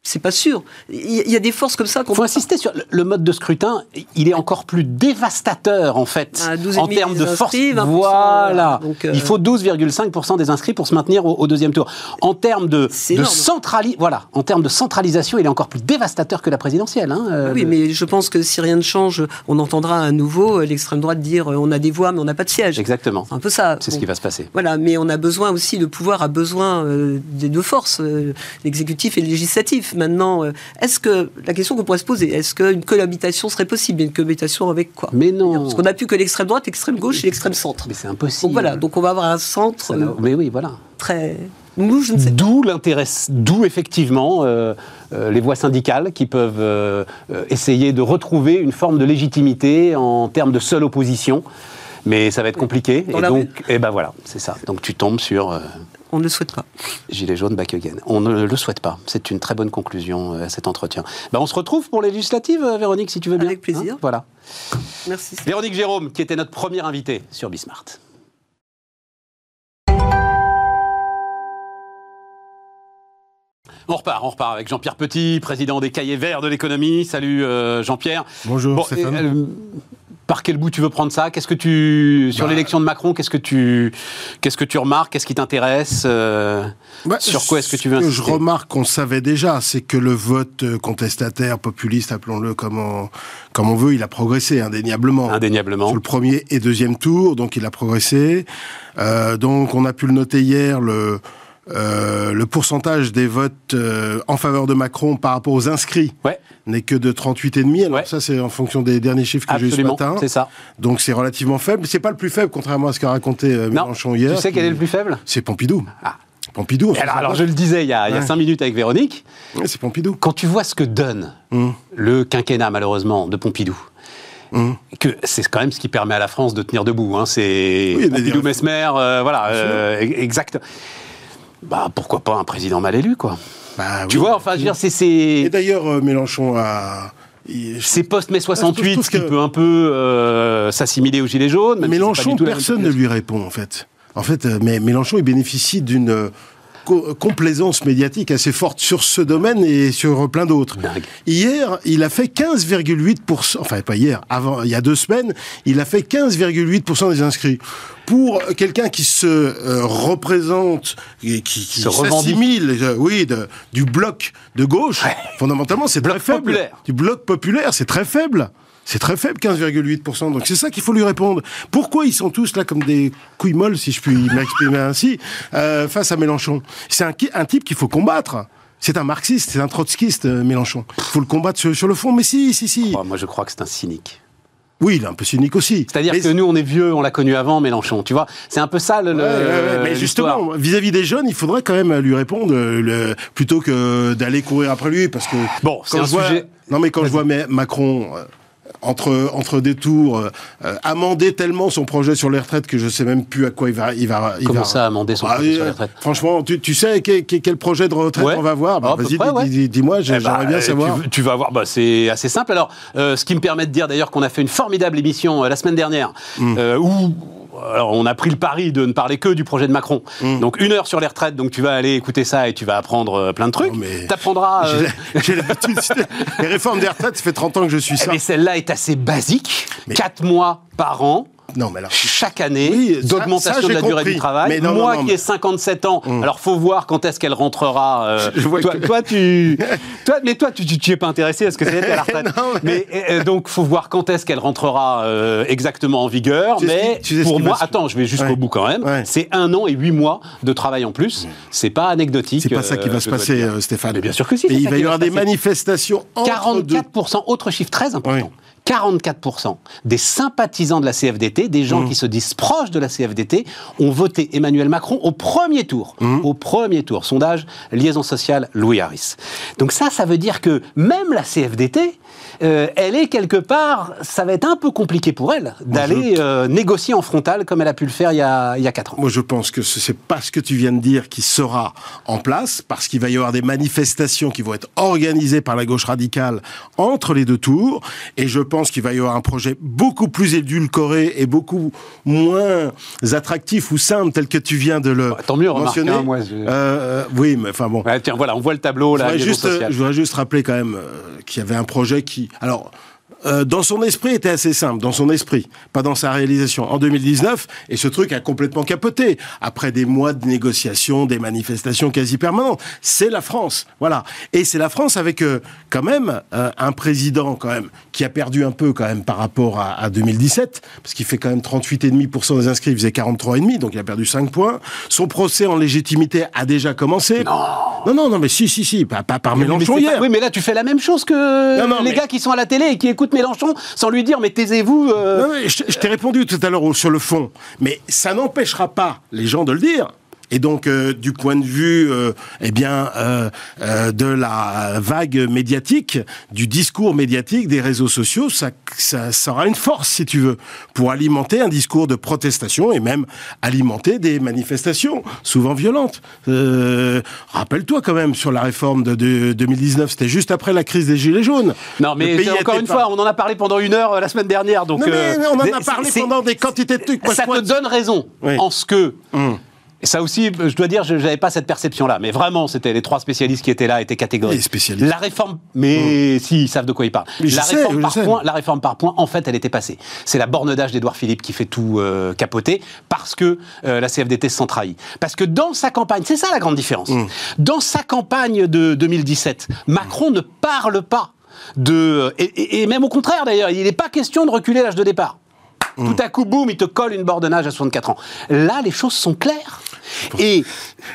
C'est pas sûr. Il y a des forces comme ça qu'on. faut insister sur le mode de scrutin. Il est encore plus dévastateur en fait ah, en termes de force. Voilà. Euh, il faut 12,5% des inscrits pour se maintenir au, deuxième tour. En termes de, de centralisation, voilà. En termes de centralisation, il est encore plus dévastateur que la présidentielle. Hein, euh, oui, mais je pense que si rien ne change, on entendra à nouveau euh, l'extrême droite dire on a des voix mais on n'a pas de siège. Exactement. C'est un peu ça. C'est ce qui va se passer. Voilà, mais on a besoin aussi, le pouvoir a besoin des deux forces, l'exécutif et le législatif. Maintenant, euh, est-ce que la question qu'on pourrait se poser, est-ce qu'une cohabitation serait possible? Une cohabitation avec quoi? Mais non. Parce qu'on n'a plus que l'extrême droite, l'extrême gauche et l'extrême centre. Mais c'est impossible. Donc voilà, donc on va avoir un centre. Euh, mais oui, voilà. Très. D'où l'intérêt, d'où effectivement euh, les voix syndicales qui peuvent essayer de retrouver une forme de légitimité en termes de seule opposition. Mais ça va être compliqué. et donc, et eh ben voilà, c'est ça. Donc tu tombes sur on ne le souhaite pas. Gilet jaune, back again. On ne le souhaite pas. C'est une très bonne conclusion euh, à cet entretien. Ben, on se retrouve pour les législatives, euh, Véronique, si tu veux bien. Avec plaisir. Hein, voilà. Merci. Véronique Jérôme, qui était notre première invitée sur Bismart. On repart, on repart avec Jean-Pierre Petit, président des Cahiers Verts de l'économie. Salut euh, Jean-Pierre. Bonjour. Stéphane par quel bout tu veux prendre ça? Qu'est-ce que tu sur bah. l'élection de Macron Qu'est-ce que tu qu'est-ce que tu remarques? Qu'est-ce qui t'intéresse euh, bah, Sur quoi est-ce que tu veux insister Ce que je remarque qu'on savait déjà, c'est que le vote contestataire, populiste, appelons-le comme on, comme on veut, il a progressé indéniablement. Indéniablement. Sur le premier et deuxième tour, donc il a progressé. Euh, donc on a pu le noter hier, le euh, le pourcentage des votes euh, en faveur de Macron par rapport aux inscrits n'est que de 38,5. Alors ça, c'est en fonction des derniers chiffres que j'ai eu ce matin. C'est ça. Donc c'est relativement faible. C'est pas le plus faible, contrairement à ce qu'a raconté euh, Mélenchon hier. Tu sais quel est le plus faible? C'est Pompidou. Ah. Pompidou. Alors, je le disais il y a, cinq minutes avec Véronique. c'est Pompidou. Quand tu vois ce que donne hum. le quinquennat, malheureusement, de Pompidou, hum. que c'est quand même ce qui permet à la France de tenir debout. Hein. C'est Pompidou, Mesmer, voilà, exact bah pourquoi pas un président mal élu, quoi. Bah, tu vois, enfin, je veux dire, c'est. Et d'ailleurs, euh, Mélenchon a. C'est post-mai 68 qui peut un peu euh, s'assimiler aux Gilets jaunes. Mélenchon, personne ne lui répond, en fait. En fait, euh, mais Mélenchon, il bénéficie d'une complaisance médiatique assez forte sur ce domaine et sur plein d'autres. Hier, il a fait 15,8%, enfin pas hier, avant, il y a deux semaines, il a fait 15,8% des inscrits. Pour quelqu'un qui se euh, représente, et qui, qui s'assimile, euh, oui, du bloc de gauche, fondamentalement, c'est très faible. Du bloc populaire, c'est très faible. C'est très faible, 15,8%. Donc c'est ça qu'il faut lui répondre. Pourquoi ils sont tous là comme des couilles molles, si je puis m'exprimer ainsi, euh, face à Mélenchon? C'est un, un type qu'il faut combattre. C'est un marxiste, c'est un trotskiste, euh, Mélenchon. Il faut le combattre sur, le fond, mais si, si, si. moi, je crois que c'est un cynique. Oui, il est un peu cynique aussi. C'est-à-dire que nous, on est vieux, on l'a connu avant, Mélenchon. Tu vois, c'est un peu ça le. mais justement, vis-à-vis des jeunes, il faudrait quand même lui répondre le, plutôt que d'aller courir après lui, parce que bon, c'est un sujet. Non, mais quand je vois Macron euh, entre, entre des tours, euh, amender tellement son projet sur les retraites que je sais même plus à quoi il va. Il va il Comment ça, amender son ah, projet sur les retraites Franchement, tu, tu sais quel, quel, projet de retraite on va voir bah, Vas-y, dis-moi, eh j'aimerais bah, bien savoir. Tu, tu vas voir, bah, c'est assez simple. Alors, ce qui me permet de dire d'ailleurs qu'on a fait une formidable émission la semaine dernière, mmh. où alors on a pris le pari de ne parler que du projet de Macron. Hmm. Donc une heure sur les retraites, donc tu vas aller écouter ça et tu vas apprendre euh, plein de trucs. Tu apprendras. Euh, <laughs> <laughs> les réformes des retraites, ça fait 30 ans que je suis ça. Mais celle-là est assez basique. 4 mois par an non, mais alors, chaque année d'augmentation de la durée du travail. Moi qui ai 57 ans, hum. alors faut voir quand est-ce qu'elle rentrera. Euh, <laughs> toi, toi, tu, <laughs> toi, mais toi, tu, tu, es pas intéressé à ce que c'est à la <laughs> retraite. mais, euh, donc, faut voir quand est-ce qu'elle rentrera euh, exactement en vigueur. mais pour moi, attends, je vais jusqu'au bout quand même. C'est un an et huit mois de travail en plus. C'est pas anecdotique. C'est pas ça qui va se passer, Stéphane. Mais bien sûr que si. Et il va y avoir des manifestations. 44 autre chiffre très important. 44% des sympathisants de la CFDT, des gens mmh. qui se disent proches de la CFDT, ont voté Emmanuel Macron au premier tour. Mmh. Au premier tour. Sondage Liaison sociale Louis Harris. Donc ça, ça veut dire que même la CFDT, euh, elle est quelque part, ça va être un peu compliqué pour elle d'aller euh, négocier en frontal comme elle a pu le faire il y a, il y a 4 ans. Moi, je pense que ce n'est pas ce que tu viens de dire qui sera en place, parce qu'il va y avoir des manifestations qui vont être organisées par la gauche radicale entre les deux tours, et je pense qu'il va y avoir un projet beaucoup plus édulcoré et beaucoup moins attractif ou simple tel que tu viens de le bah, tant mieux, mentionner. Hein, moi, euh, oui, mais enfin bon. tiens, voilà, on voit le tableau là. Je voudrais, je voudrais juste rappeler quand même qu'il y avait un projet qui alors, euh, dans son esprit était assez simple, dans son esprit, pas dans sa réalisation. En 2019, et ce truc a complètement capoté, après des mois de négociations, des manifestations quasi permanentes. C'est la France, voilà. Et c'est la France avec euh, quand même euh, un président quand même qui a perdu un peu quand même par rapport à, à 2017, parce qu'il fait quand même 38,5% des inscrits, il faisait 43,5, donc il a perdu 5 points. Son procès en légitimité a déjà commencé. Non, non, non, non mais si, si, si, pas, pas par Mélenchon hier. oui, mais là tu fais la même chose que les gars qui sont à la télé et qui écoutent Mélenchon sans lui dire mais taisez-vous. Euh. je, je t'ai répondu tout à l'heure sur le fond, mais ça n'empêchera pas les gens de le dire. Et donc, euh, du point de vue, euh, eh bien, euh, de la vague médiatique, du discours médiatique des réseaux sociaux, ça, ça, sera une force, si tu veux, pour alimenter un discours de protestation et même alimenter des manifestations, souvent violentes. Rappelle-toi quand même sur la réforme de, 2019, c'était juste après la crise des Gilets jaunes. Non, mais encore une fois, on en a parlé pendant une heure la semaine dernière. Donc, mais on en a parlé pendant des quantités de trucs. Ça te donne raison en ce que. Hum. Et ça aussi, je dois dire, je n'avais pas cette perception-là. Mais vraiment, c'était les trois spécialistes qui étaient là, étaient catégoriques. Les spécialistes. La réforme, mais mmh. si, ils savent de quoi ils parlent. la, réforme par point, la réforme par point, en fait, elle était passée. C'est la borne d'âge d'Edouard Philippe qui fait tout euh, capoter parce que euh, la CFDT se sent trahie. Parce que dans sa campagne, c'est ça la grande différence. Mmh. Dans sa campagne de 2017, Macron ne parle pas de. Et, et même au contraire d'ailleurs, il n'est pas question de reculer l'âge de départ. Mmh. Tout à coup, boum, il te colle une borne d'âge à 64 ans. Là, les choses sont claires. Et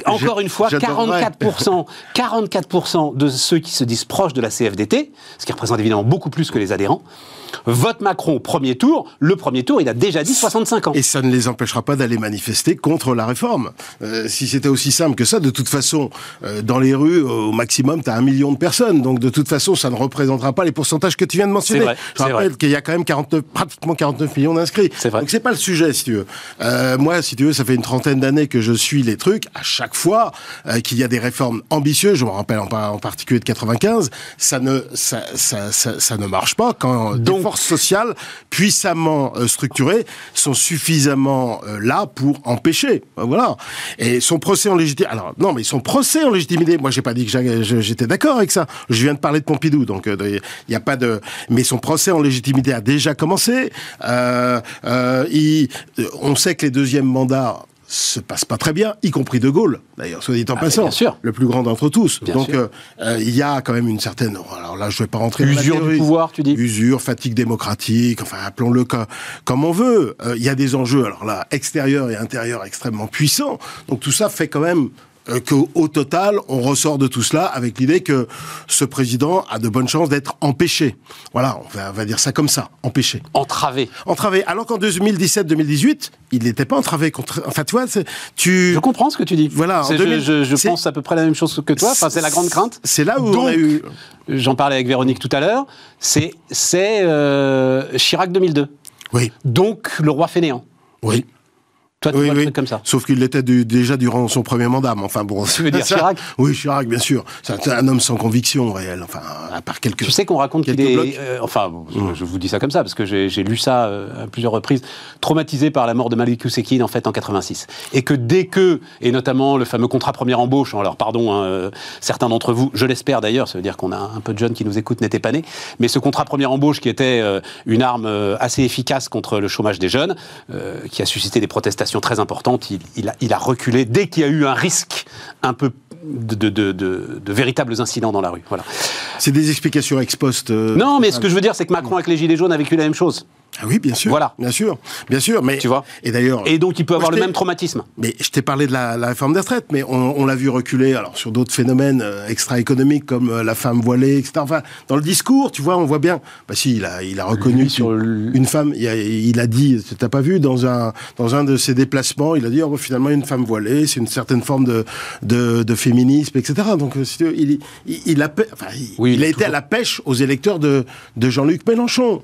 encore une fois, 44%, 44 de ceux qui se disent proches de la CFDT, ce qui représente évidemment beaucoup plus que les adhérents, vote Macron au premier tour. Le premier tour, il a déjà dit 65 ans. Et ça ne les empêchera pas d'aller manifester contre la réforme. Euh, si c'était aussi simple que ça, de toute façon, euh, dans les rues, au maximum, tu as un million de personnes. Donc de toute façon, ça ne représentera pas les pourcentages que tu viens de mentionner. Vrai, Je rappelle qu'il y a quand même 49, pratiquement 49 millions d'inscrits. Donc c'est pas le sujet, si tu veux. Euh, moi, si tu veux, ça fait une trentaine d'années que je suis les trucs. À chaque fois qu'il y a des réformes ambitieuses, je me rappelle en, particulier de 95, ça ne, ça, ça, ça, ne marche pas quand Donc, forces sociales puissamment euh, structurées sont suffisamment euh, là pour empêcher. Euh, voilà. Et son procès en légitimité. Alors non, mais son procès en légitimité. Moi, j'ai pas dit que j'étais d'accord avec ça. Je viens de parler de Pompidou, donc il n'y a pas de. Mais son procès en légitimité a déjà commencé. on sait que les deuxièmes mandats se passe pas très bien, y compris De Gaulle, d'ailleurs, soit dit en ah, passant, le plus grand d'entre tous. Donc euh, euh, il y a quand même une certaine, alors là je vais pas rentrer usure du pouvoir, tu dis, usure, fatigue démocratique, enfin appelons-le comme on veut. Euh, il y a des enjeux, alors là extérieurs et intérieurs extrêmement puissants. Donc tout ça fait quand même qu'au total, on ressort de tout cela avec l'idée que ce président a de bonnes chances d'être empêché. Voilà, on va, dire ça comme ça, empêché. Entravé. Entravé. Alors qu'en 2017-2018, il n'était pas entravé contre. Enfin, tu vois, tu. Je comprends ce que tu dis. Voilà. je, pense à peu près la même chose que toi. Enfin, c'est la grande crainte. C'est là où on a eu. J'en parlais avec Véronique tout à l'heure. C'est euh, Chirac 2002. Oui. Donc le roi fainéant. Oui. Toi, tu oui, comme ça. Sauf qu'il l'était déjà durant son premier mandat. Mais enfin bon. Tu veux dire <laughs> Chirac Oui, Chirac, bien sûr. C'est un homme sans conviction réelle. Enfin, à part quelques. Tu sais qu'on raconte qu'il est. Euh, enfin, je, vous dis ça comme ça parce que j'ai lu ça euh, à plusieurs reprises. Traumatisé par la mort de Malik Oussekine en fait en 86, et que dès que, et notamment le fameux contrat première embauche. Alors pardon, hein, euh, certains d'entre vous, je l'espère d'ailleurs, ça veut dire qu'on a un peu de jeunes qui nous écoutent n'étaient pas nés, mais ce contrat première embauche qui était une arme assez efficace contre le chômage des jeunes, qui a suscité des protestations très importantes il, a, reculé dès qu'il y a eu un risque un peu de, véritables incidents dans la rue. Voilà. C'est des explications ex post. Euh, non, mais ce que je veux dire, c'est que Macron avec les Gilets jaunes a vécu la même chose. Ah oui, bien sûr. Voilà. Bien sûr. Bien sûr. Mais, tu vois. Et d'ailleurs. Et donc, il peut avoir le même traumatisme. Mais je t'ai parlé de la, réforme des retraites, mais on, l'a vu reculer, alors, sur d'autres phénomènes euh, extra-économiques comme euh, la femme voilée, etc. Enfin, dans le discours, tu vois, on voit bien. Bah si, il a, il a reconnu sur une femme, il a, il a dit, t'as pas vu, dans un, dans un de ses déplacements, il a dit, oh, finalement, une femme voilée, c'est une certaine forme de, de, de, féminisme, etc. Donc, euh, il, il, il a, enfin, il, il a été à la pêche aux électeurs de, de Jean-Luc Mélenchon.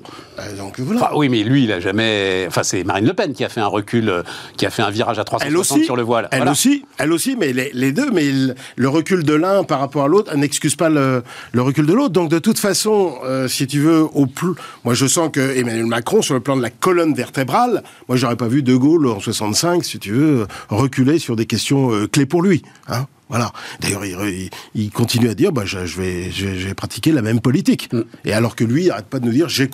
donc, voilà. oui, mais lui, il a jamais Enfin, c'est Marine Le Pen qui a fait un recul, euh, qui a fait un virage à 360 sur le voile. Elle aussi, elle aussi, mais les, deux, mais le recul de l'un par rapport à l'autre n'excuse pas le, recul de l'autre. Donc, de toute façon, euh, si tu veux, au plus, moi, je sens que Emmanuel Macron, sur le plan de la colonne vertébrale, moi, j'aurais pas vu De Gaulle en 65, si tu veux, reculer sur des questions euh, clés pour lui. Hein voilà. D'ailleurs, il, continue à dire, bah, je, vais, je, vais pratiquer la même politique. Mm. Et alors que lui, il arrête pas de nous dire, j'ai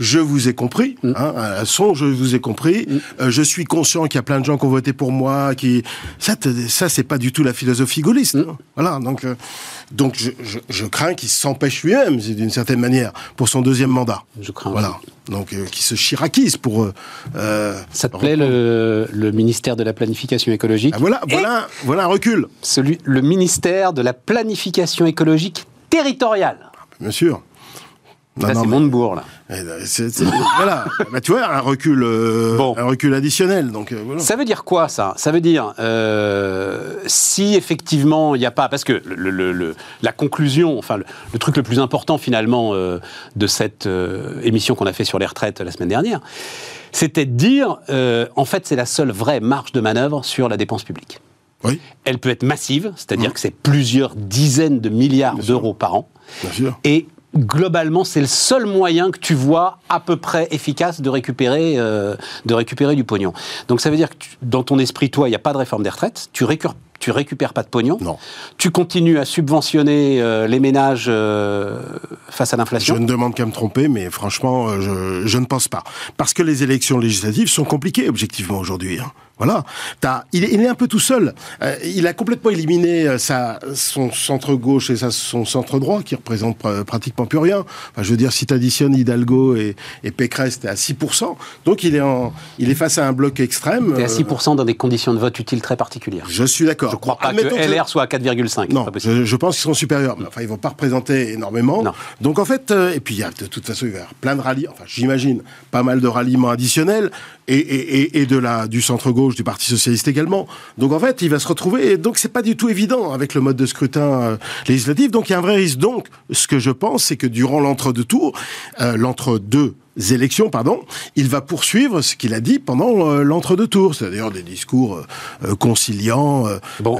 je vous ai compris, mm. hein, son, je vous ai compris. Mm. Euh, je suis conscient qu'il y a plein de gens qui ont voté pour moi, qui ça, ça c'est pas du tout la philosophie gaulliste. Hein. Voilà. Donc, euh, donc je, crains qu'il s'empêche lui-même, d'une certaine manière, pour son deuxième mandat. Je crains. Voilà. Donc, euh, qui se chiraquise pour. ça te plaît le, ministère de la planification écologique ah, Voilà, voilà, voilà un recul. Celui le ministère de la planification écologique territoriale. Bien sûr. c'est Montebourg, là. Eh ben, voilà. Bah, tu vois, un recul, euh, un recul additionnel. Donc, euh, Ça veut dire quoi, ça? Ça veut dire, euh, si effectivement il n'y a pas... Parce que le, la conclusion, enfin, le, truc le plus important, finalement, de cette émission qu'on a fait sur les retraites la semaine dernière, c'était de dire, en fait, c'est la seule vraie marge de manœuvre sur la dépense publique. Elle peut être massive, c'est-à-dire mmh. que c'est plusieurs dizaines de milliards d'euros par an. Et globalement, c'est le seul moyen que tu vois à peu près efficace de récupérer, euh, de récupérer du pognon. Donc ça veut dire que dans ton esprit, toi, il n'y a pas de réforme des retraites. Tu récupères tu récupères pas de pognon. Non. Tu continues à subventionner euh, les ménages euh, face à l'inflation. Je ne demande qu'à me tromper, mais franchement, je, je, ne pense pas. Parce que les élections législatives sont compliquées, objectivement, aujourd'hui. Hein. Voilà. il, est, un peu tout seul. Euh, il a complètement éliminé euh, sa, son centre gauche et son centre droit, qui représente pratiquement plus rien. je veux dire, si tu additionnes Hidalgo et, et Pécresse, t'es à 6%. Donc il est, en, il est face à un bloc extrême. T'es à 6% dans des conditions de vote utiles très particulières. Je suis d'accord. Je crois pas que LR soit à 4,5. Non, je, pense qu'ils sont supérieurs. Enfin, ils vont pas représenter énormément. Donc en fait, euh, et puis y a de toute façon, il va y avoir plein de rallies. Enfin, j'imagine pas mal de ralliements additionnels et, et, de la, du du Parti Socialiste également. Donc en fait, il va se retrouver, et donc c'est pas du tout évident avec le mode de scrutin euh, législatif, donc il y a un vrai risque. Donc, ce que je pense, c'est que durant l'entre-deux tours, euh, l'entre-deux élections, pardon, il va poursuivre ce qu'il a dit pendant euh, l'entre-deux tours, c'est-à-dire des discours euh, euh, conciliants,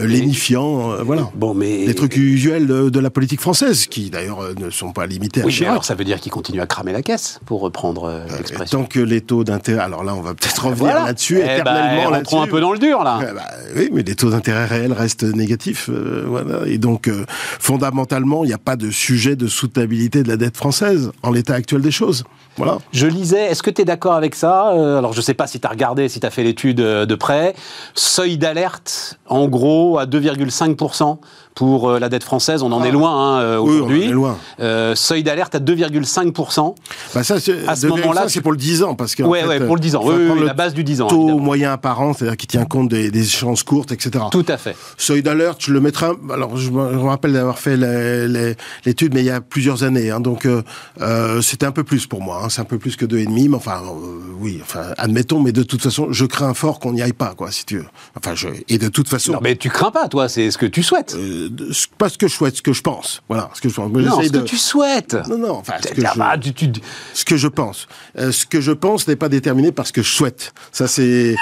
lénifiants, voilà. Bon, mais des trucs usuels de, la politique française, qui d'ailleurs ne sont pas limités à oui, alors ça veut dire qu'il continue à cramer la caisse, pour reprendre l'expression. Tant que les taux d'intérêt, alors là, on va peut-être revenir là-dessus eh ben, éternellement. là on un peu dans le dur là. Eh ben, oui, mais les taux d'intérêt réels restent négatifs, voilà. Et donc, fondamentalement, il n'y a pas de sujet de soutenabilité de la dette française en l'état actuel des choses. Je lisais, est-ce que tu es d'accord avec ça euh, Alors je ne sais pas si tu as regardé, si tu as fait l'étude euh, de près. Seuil d'alerte, en gros, à 2,5% pour euh, la dette française. On en est ah. loin hein, aujourd'hui. Oui, est. Euh, seuil d'alerte à 2,5%. Bah ça, à ce moment-là, c'est pour le 10 ans, parce que ouais, ouais, pour le 10 ans. Oui, la base du 10 ans. Taux moyen apparent, c'est-à-dire qui tient compte des, échéances courtes, etc. Tout à fait. Seuil d'alerte, je le mettrai. Alors, je me rappelle d'avoir fait l'étude, mais il y a plusieurs années. Hein, donc, euh, c'était un peu plus pour moi. Hein, c'est un peu plus que 2,5, mais enfin, oui, enfin, admettons. Mais de toute façon, je crains fort qu'on n'y aille pas, quoi, si tu veux. Enfin, je et de toute façon. Non, mais tu crains pas, toi. C'est ce que tu souhaites. Euh, pas ce que je souhaite, ce que je pense. Voilà, ce que je pense. non, ce que tu souhaites. Non, non. Enfin, ce que, je... ce que je pense. Euh, ce que je pense n'est pas déterminé par ce que je souhaite. Ça, c'est.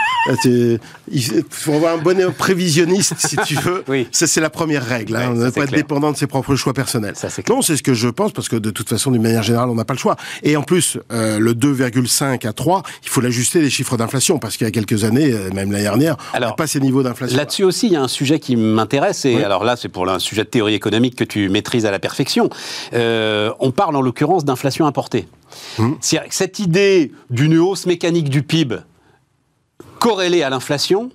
il faut avoir un bon prévisionniste, si tu veux. <laughs> oui. Ça, c'est la première règle. Hein. on ne pas être dépendant de ses propres choix personnels. Ça, non, c'est ce que je pense, parce que de toute façon, d'une manière générale, on n'a pas le choix. Et en plus, euh, le 2,5 à 3, il faut l'ajuster des chiffres d'inflation, parce qu'il y a quelques années, même l'année dernière, on n'a pas ces niveaux d'inflation. Là-dessus aussi, il y a un sujet qui m'intéresse, et alors là, c'est pour un sujet de théorie économique que tu maîtrises à la perfection. Euh, on parle en l'occurrence d'inflation importée. Hum. Cette idée d'une hausse mécanique du PIB corrélée à l'inflation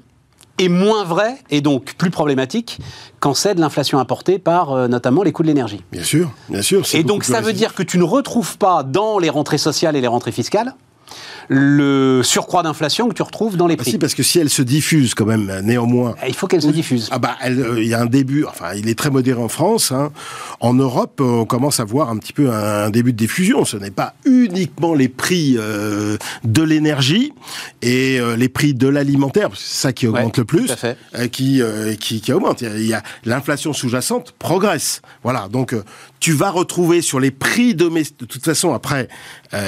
est moins vraie et donc plus problématique quand c'est de l'inflation importée par euh, notamment les coûts de l'énergie. Bien sûr, bien sûr. Et donc ça veut dire que tu ne retrouves pas dans les rentrées sociales et les rentrées fiscales le surcroît d'inflation que tu retrouves dans les prix. Si, parce que si elle se diffuse quand même, néanmoins. Eh, il faut qu'elle se diffuse. Ah bah, euh, il y a un début. Enfin, il est très modéré en France. Hein. En Europe, euh, on commence à voir un petit peu un, début de diffusion. Ce n'est pas uniquement les prix euh, de l'énergie et les prix de l'alimentaire, c'est ça qui augmente le plus, qui, qui, qui augmente. Il y a, l'inflation sous-jacente progresse. Voilà. Donc, tu vas retrouver sur les prix domestiques. De toute façon, après,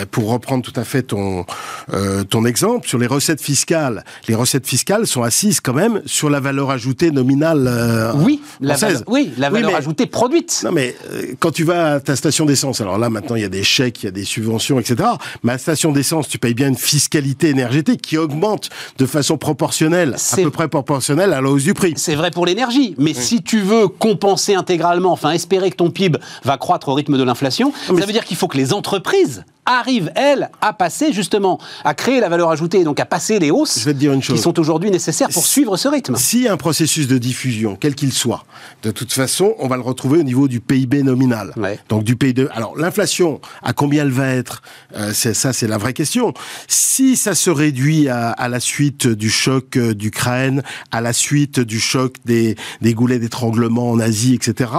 pour reprendre tout à fait ton euh, ton exemple sur les recettes fiscales. Les recettes fiscales sont assises quand même sur la valeur ajoutée nominale euh, oui, La valeur, oui, la valeur ajoutée produite. Non, mais euh, quand tu vas à ta station d'essence, alors là maintenant il y a des chèques, il y a des subventions, etc. Mais à station d'essence, tu payes bien une fiscalité énergétique qui augmente de façon proportionnelle, à peu près proportionnelle à la hausse du prix. C'est vrai pour l'énergie, mais si tu veux compenser intégralement, enfin espérer que ton PIB va croître au rythme de l'inflation, ça veut dire qu'il faut que les entreprises arrivent, elles, à passer justement, à créer la valeur ajoutée, donc à passer les hausses qui sont aujourd'hui nécessaires pour suivre ce rythme. S'il y a un processus de diffusion, quel qu'il soit, de toute façon, on va le retrouver au niveau du PIB nominal. Donc du PIB. Alors l'inflation, à combien elle va être euh, ça, c'est la vraie question. Si ça se réduit à, à la suite du choc euh, d'Ukraine, à la suite du choc des, des goulets d'étranglement en Asie, etc.,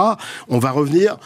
on va revenir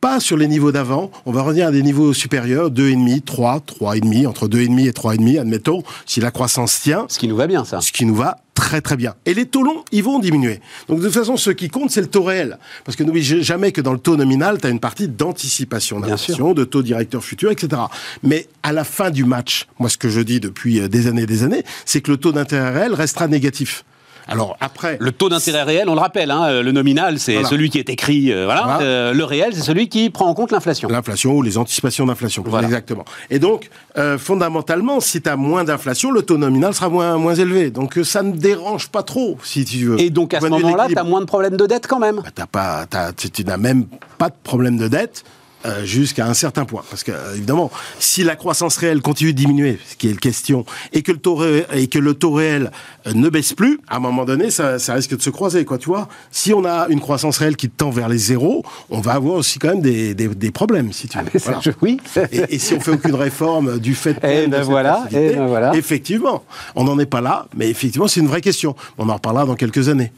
pas sur les niveaux d'avant, on va revenir à des niveaux supérieurs, 2,5, 3, 3,5, entre 2,5 et 3,5, admettons, si la croissance tient. Ce qui nous va bien, ça. Ce qui nous va très très bien. Et les taux longs, ils vont diminuer. Donc de toute façon, ce qui compte, c'est le taux réel. Parce que n'oublie jamais que dans le taux nominal, tu as une partie d'anticipation d'inflation, de taux directeur futur, etc. Mais à la fin du match, moi ce que je dis depuis euh, des années et des années, c'est que le taux d'intérêt réel restera négatif. Alors après, le taux d'intérêt réel, on le rappelle, hein, le nominal, c'est celui qui est écrit, euh, voilà. Euh, le réel, c'est celui qui prend en compte l'inflation. L'inflation ou les anticipations d'inflation, exactement. Et donc, euh, fondamentalement, si tu as moins d'inflation, le taux nominal sera moins, moins élevé. Donc ça ne dérange pas trop, si tu veux. Et donc à ce moment-là, tu as moins de problèmes de dette quand même. Bah, pas, tu n'as même pas de problème de dette. Euh, jusqu'à un certain point. Parce que, euh, évidemment, si la croissance réelle continue de diminuer, ce qui est la question, et que le taux, réel, et que le taux réel euh, ne baisse plus, à un moment donné, ça, ça, risque de se croiser, quoi, tu vois. Si on a une croissance réelle qui tend vers les zéros, on va avoir aussi quand même des, des, des problèmes, si tu veux. Ah, oui. Et, et, si on fait aucune réforme du fait et ben voilà, et ben voilà. effectivement, on n'en est pas là, mais effectivement, c'est une vraie question. On en reparlera dans quelques années.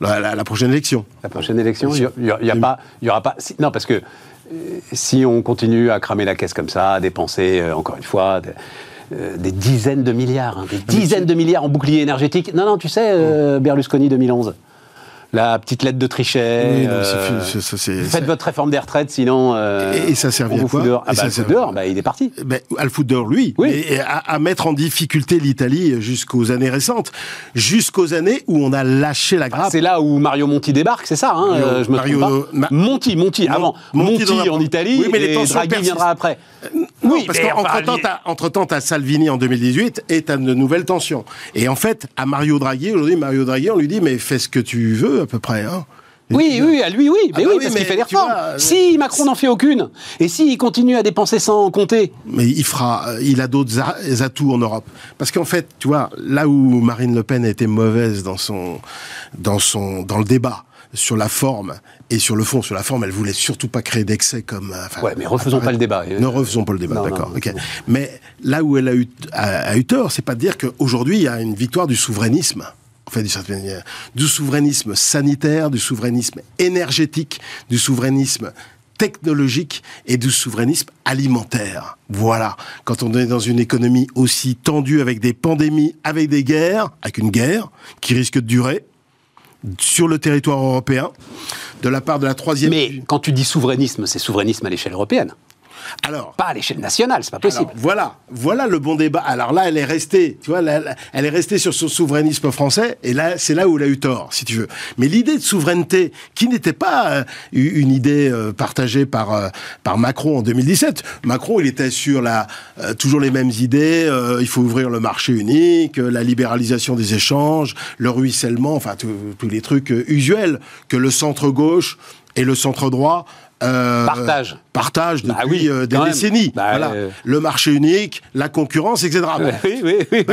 La, la, prochaine élection. La prochaine élection, il n'y a, y aura pas. non, parce que si on continue à cramer la caisse comme ça, à dépenser, euh, encore une fois, euh, des dizaines de milliards, hein, des dizaines de milliards en bouclier énergétique. Non, non, tu sais, euh, Berlusconi 2011 la petite lettre de Trichet. Euh, faites votre réforme des retraites, sinon. Euh, et, ça servit à quoi dehors. Ah, bah, dehors, bah, il est parti. Le foutre dehors, lui. Oui. Et à, mettre en difficulté l'Italie jusqu'aux années récentes, jusqu'aux années où on a lâché la grappe. c'est là où Mario Monti débarque, c'est ça, hein, euh, je me Mario, trompe pas. Monti, Monti, avant. Monti, en Italie, oui, mais et Draghi viendra après. Oui, parce qu'entre-temps, tu as Salvini en 2018 et tu as de nouvelles tensions. Et en fait, à Mario Draghi, aujourd'hui, Mario Draghi, on lui dit, mais fais ce que tu veux, à peu près. Hein. Oui, oui, à lui, oui, mais ah oui, bah parce qu'il fait des réformes. si Macron n'en fait aucune, et s'il continue à dépenser sans compter. Mais il fera, euh, il a d'autres atouts en Europe. Parce qu'en fait, tu vois, là où Marine Le Pen a été mauvaise dans son, dans son, dans le débat, sur la forme et sur le fond. Sur la forme, elle voulait surtout pas créer d'excès comme. Enfin, ouais, mais refaisons pas le débat. Ne refaisons pas le débat, d'accord. Mais là où elle a eu, a, eu tort, c'est pas de dire qu'aujourd'hui il y a une victoire du souverainisme. En fait, du souverainisme sanitaire, du souverainisme énergétique, du souverainisme technologique et du souverainisme alimentaire. Voilà. Quand on est dans une économie aussi tendue avec des pandémies, avec des guerres, avec une guerre qui risque de durer sur le territoire européen, de la part de la troisième... Mais quand tu dis souverainisme, c'est souverainisme à l'échelle européenne. Alors, pas à l'échelle nationale, c'est pas possible. voilà, voilà le bon débat. Alors là, elle est restée, tu vois, elle est restée sur son souverainisme français, et là, c'est là où elle a eu tort, si tu veux. Mais l'idée de souveraineté, qui n'était pas euh, une idée euh, partagée par euh, par Macron en 2017. Macron, il était sur la toujours les mêmes idées. il faut ouvrir le marché unique, la libéralisation des échanges, le ruissellement, enfin tous les trucs usuels que le centre gauche et le centre droit euh, partage. Partage bah depuis euh, des décennies. Bah, voilà. Euh. Le marché unique, la concurrence, etc. <laughs> Oui, oui, oui.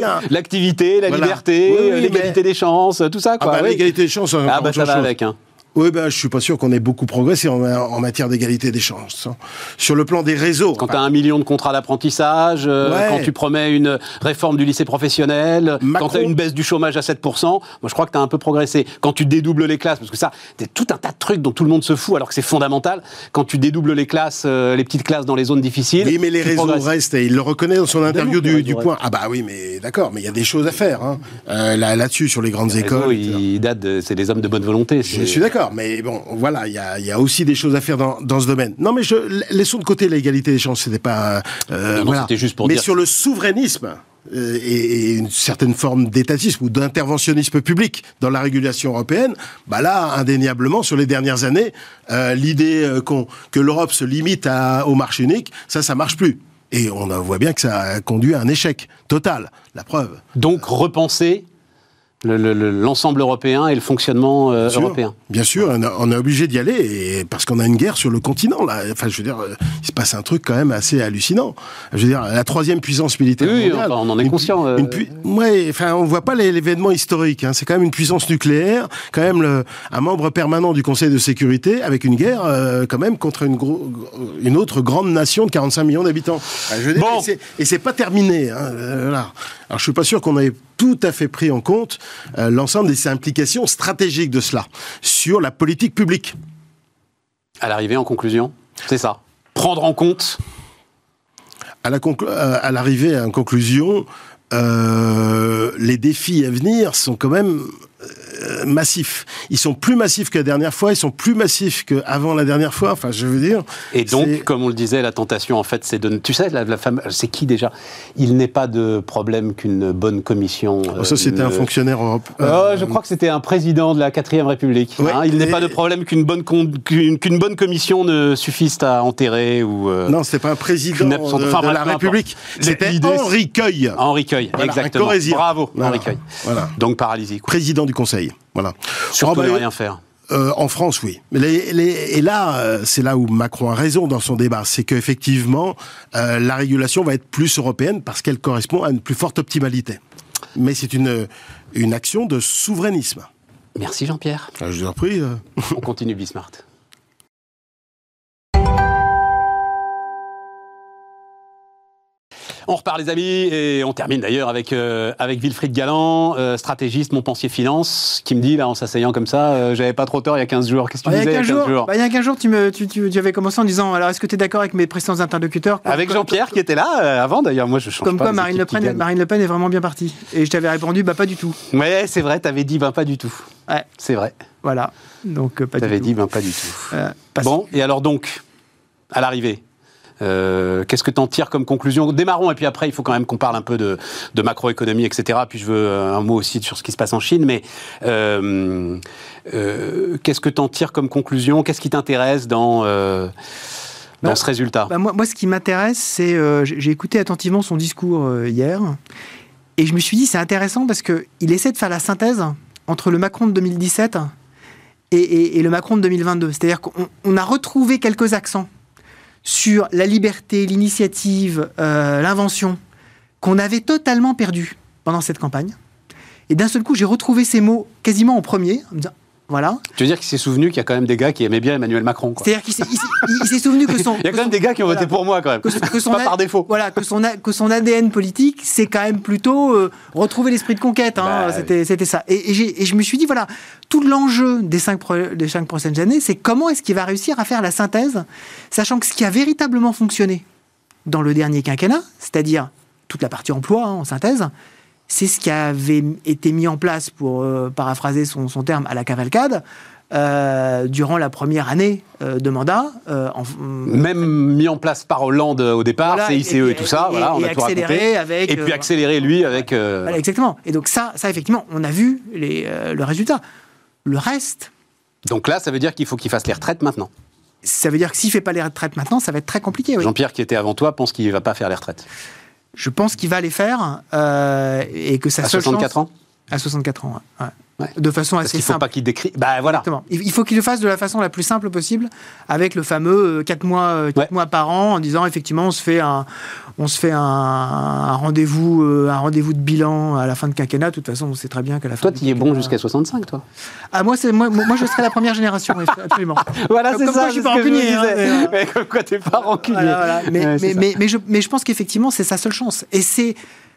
Bah, L'activité, la liberté, l'égalité des chances, tout ça. Quoi, ah L'égalité des chances, ah ça va avec. Hein. Oui, ben, je suis pas sûr qu'on ait beaucoup progressé en, matière d'égalité des chances. Hein. Sur le plan des réseaux. Quand tu as un million de contrats d'apprentissage, euh, quand tu promets une réforme du lycée professionnel, quand tu as une baisse du chômage à 7%, moi je crois que tu as un peu progressé. Quand tu dédoubles les classes, parce que ça, c'est tout un tas de trucs dont tout le monde se fout alors que c'est fondamental. Quand tu dédoubles les classes, euh, les petites classes dans les zones difficiles. Oui, mais les réseaux restent, et il le reconnaît dans son interview du, point. Ah bah oui, mais d'accord, mais il y a des choses à faire hein. euh, là-dessus, sur les grandes écoles. Il date, c'est des hommes de bonne volonté. Je suis d'accord, mais bon, voilà, il y a, aussi des choses à faire dans, ce domaine. Non, mais je, laissons de côté l'égalité des chances, c'était pas. Euh, voilà. juste pour mais sur le souverainisme. Euh, et, une certaine forme d'étatisme ou d'interventionnisme public dans la régulation européenne, bah là, indéniablement, sur les dernières années, euh, l'idée que l'Europe se limite au marché unique, ça, ça marche plus. Et on voit bien que ça a conduit à un échec total. La preuve. Donc repenser l'ensemble européen et le fonctionnement euh, européen. Bien sûr, on, est obligé d'y aller et parce qu'on a une guerre sur le continent là. Enfin, je veux dire, euh, il se passe un truc quand même assez hallucinant. Je veux dire, la troisième puissance militaire oui, mondiale. on en est conscient. Euh... ouais, enfin, on voit pas l'événement historique. Hein. C'est quand même une puissance nucléaire, quand même le, un membre permanent du Conseil de sécurité avec une guerre euh, quand même contre une, une autre grande nation de 45 millions d'habitants. bon. Et c'est pas terminé. Hein, voilà. Alors, je suis pas sûr qu'on ait tout à fait pris en compte euh, l'ensemble des implications stratégiques de cela sur la politique publique. À l'arrivée, en conclusion, c'est ça. Prendre en compte. À l'arrivée, la, euh, en conclusion, euh, les défis à venir sont quand même euh, massifs. Ils sont plus massifs que la dernière fois, ils sont plus massifs qu'avant la dernière fois, enfin je veux dire. Et donc, comme on le disait, la tentation en fait c'est de... Tu sais, la, la femme, c'est qui déjà? Il n'est pas de problème qu'une bonne commission... Oh, ça c'était un fonctionnaire Europe. Oh, je crois que c'était un président de la 4ème République. Hein. Il n'est pas de problème qu'une bonne, qu'une bonne commission ne suffise à enterrer ou... Euh, non, c'était pas un président de, la République, c'était Henri Cueil. Henri Cueil, exactement. Bravo, Henri Cueil. Voilà. Donc paralysie. Président du Conseil. Voilà. Sur ne rien faire. Euh, en France, oui. Et là, euh, c'est là où Macron a raison dans son débat, c'est qu'effectivement, euh, la régulation va être plus européenne parce qu'elle correspond à une plus forte optimalité. Mais c'est une, une action de souverainisme. Merci Jean-Pierre. Ah, je vous en prie. On continue Bismart. On repart les amis et on termine d'ailleurs avec, euh, avec Wilfried Galland, euh, stratégiste Montpensier Finance, qui me dit là en s'asseyant comme ça, euh, j'avais pas trop tort il y a 15 jours. Qu'est-ce que tu bah, disais il y a 15 jours, bah, Il y a 15 jours, tu, me, tu, tu, avais commencé en disant alors est-ce que tu es d'accord avec mes précédents interlocuteurs Avec Jean-Pierre qui était là avant d'ailleurs, moi je change Comme pas quoi Marine le, Pen, Marine le Pen est vraiment bien partie. Et je t'avais répondu bah pas du tout. Ouais, c'est vrai, tu avais dit ben pas du tout. Ouais. C'est vrai. Voilà. Donc pas avais dit ben pas du tout. bon, et alors donc, à l'arrivée euh, qu'est-ce que tu en tires comme conclusion? Démarrons, et puis après, il faut quand même qu'on parle un peu de, macroéconomie, etc. Puis je veux euh, un mot aussi sur ce qui se passe en Chine. Mais euh, qu'est-ce que tu en tires comme conclusion? Qu'est-ce qui t'intéresse dans, dans bah, ce résultat? bah, moi, moi, ce qui m'intéresse, c'est. J'ai écouté attentivement son discours hier. Et je me suis dit, c'est intéressant parce qu'il essaie de faire la synthèse entre le Macron de 2017 et, et le Macron de 2022. C'est-à-dire qu'on a retrouvé quelques accents sur la liberté, l'initiative, euh, l'invention, qu'on avait totalement perdu pendant cette campagne. Et d'un seul coup, j'ai retrouvé ces mots quasiment en premier, en me disant Voilà. Tu veux dire qu'il s'est souvenu qu'il y a quand même des gars qui aimaient bien Emmanuel Macron. C'est-à-dire qu'il s'est, souvenu que son. <laughs> Il y a quand même des gars qui ont voilà. voté pour moi quand même. que, que <laughs> son Pas par défaut. Voilà, que son, que son ADN politique, c'est quand même plutôt euh, retrouver l'esprit de conquête. hein, Bah, c'était, ça. Et, et j'ai- et je me suis dit, voilà, tout l'enjeu des cinq, pro- des cinq prochaines années, c'est comment est-ce qu'il va réussir à faire la synthèse, sachant que ce qui a véritablement fonctionné dans le dernier quinquennat, c'est-à-dire toute la partie emploi hein, en synthèse, c'est ce qui avait été mis en place, pour euh, paraphraser son, son terme, à la cavalcade, euh, durant la première année euh, de mandat. euh, en- Même mis en place par Hollande au départ, Voilà, CICE et- et, et- tout ça, et- voilà, on a tout accéléré raconté. avec, et puis accélérer lui avec. Voilà, exactement. Et donc ça, ça effectivement, on a vu les, le résultat. Le reste, Donc là, ça veut dire qu'il faut qu'il fasse les retraites maintenant. ça veut dire que s'il fait pas les retraites maintenant, ça va être très compliqué. oui. Jean-Pierre, qui était avant toi, pense qu'il ne va pas faire les retraites. Je pense qu'il va les faire euh, et que sa À seule 64 chance- ans? À 64 ans, ouais. Ouais. Ouais. De façon Parce assez qu'il ne faut simple. pas qu'il décrit. Bah voilà. Exactement. Il il faut qu'il le fasse de la façon la plus simple possible, avec le fameux 4 mois, euh, quatre Ouais. mois par an, en disant effectivement on se fait un, on se fait un, un rendez-vous, euh, un rendez-vous de bilan à la fin de quinquennat. De toute façon, on sait très bien qu'à la fin. Toi, tu y es bon jusqu'à 65, toi. Ah moi, c'est moi, moi, je serai la première génération, <laughs> absolument. Voilà, Comme c'est quoi, ça. je suis pas rancunier, hein, mais, euh, <laughs> Mais comme quoi, t'es pas rancunier. Voilà, voilà. Mais, Ouais, mais, mais je, mais je pense qu'effectivement, c'est sa seule chance. Et c'est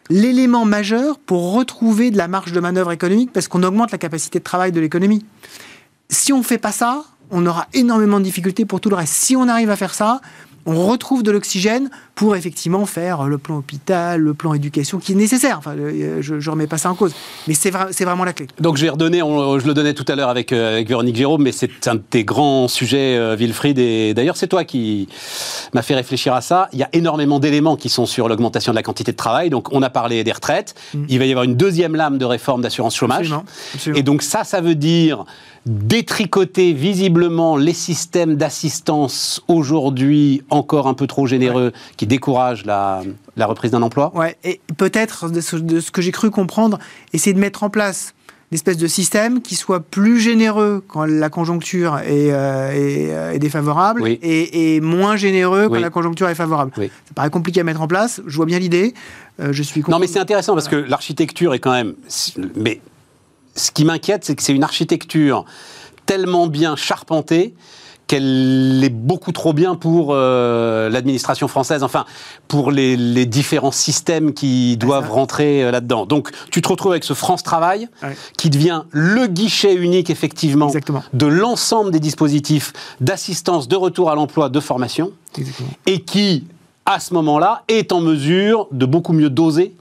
l'élément majeur pour retrouver de la marge de manœuvre économique parce qu'on augmente la capacité de travail de l'économie. Si on ne fait pas ça, on aura énormément de difficultés pour tout le reste. Si on arrive à faire ça, on retrouve de l'oxygène pour effectivement faire le plan hôpital, le plan éducation qui est nécessaire. Enfin, euh, je ne remets pas ça en cause. Mais c'est vra- c'est vraiment la clé. Donc je vais redonner, on- je le donnais tout à l'heure avec, euh, avec Véronique Jérôme, mais c'est un de tes grands sujets, euh, Wilfried, et d'ailleurs c'est toi qui m'a fait réfléchir à ça. Il y a énormément d'éléments qui sont sur l'augmentation de la quantité de travail. Donc on a parlé des retraites, il va y avoir une deuxième lame de réforme d'assurance chômage. Absolument, absolument. Et donc ça, ça veut dire détricoter visiblement les systèmes d'assistance aujourd'hui encore un peu trop généreux qui découragent la, la reprise d'un emploi. Ouais, et peut-être de ce, de ce que j'ai cru comprendre, essayer de mettre en place une espèce de système qui soit plus généreux quand la conjoncture est, euh, est, euh, est défavorable Oui. et, et moins généreux quand Oui. la conjoncture est favorable. Oui. Ça paraît compliqué à mettre en place. Je vois bien l'idée. Euh, je suis Non, mais c'est intéressant parce que l'architecture est quand même. Mais ce qui m'inquiète, c'est que c'est une architecture tellement bien charpentée qu'elle est beaucoup trop bien pour euh, l'administration française, enfin pour les, les différents systèmes qui doivent rentrer euh, là-dedans. Donc tu te retrouves avec ce France Travail Ouais. qui devient le guichet unique effectivement Exactement. de l'ensemble des dispositifs d'assistance, de retour à l'emploi, de formation Exactement. et qui, à ce moment-là, est en mesure de beaucoup mieux doser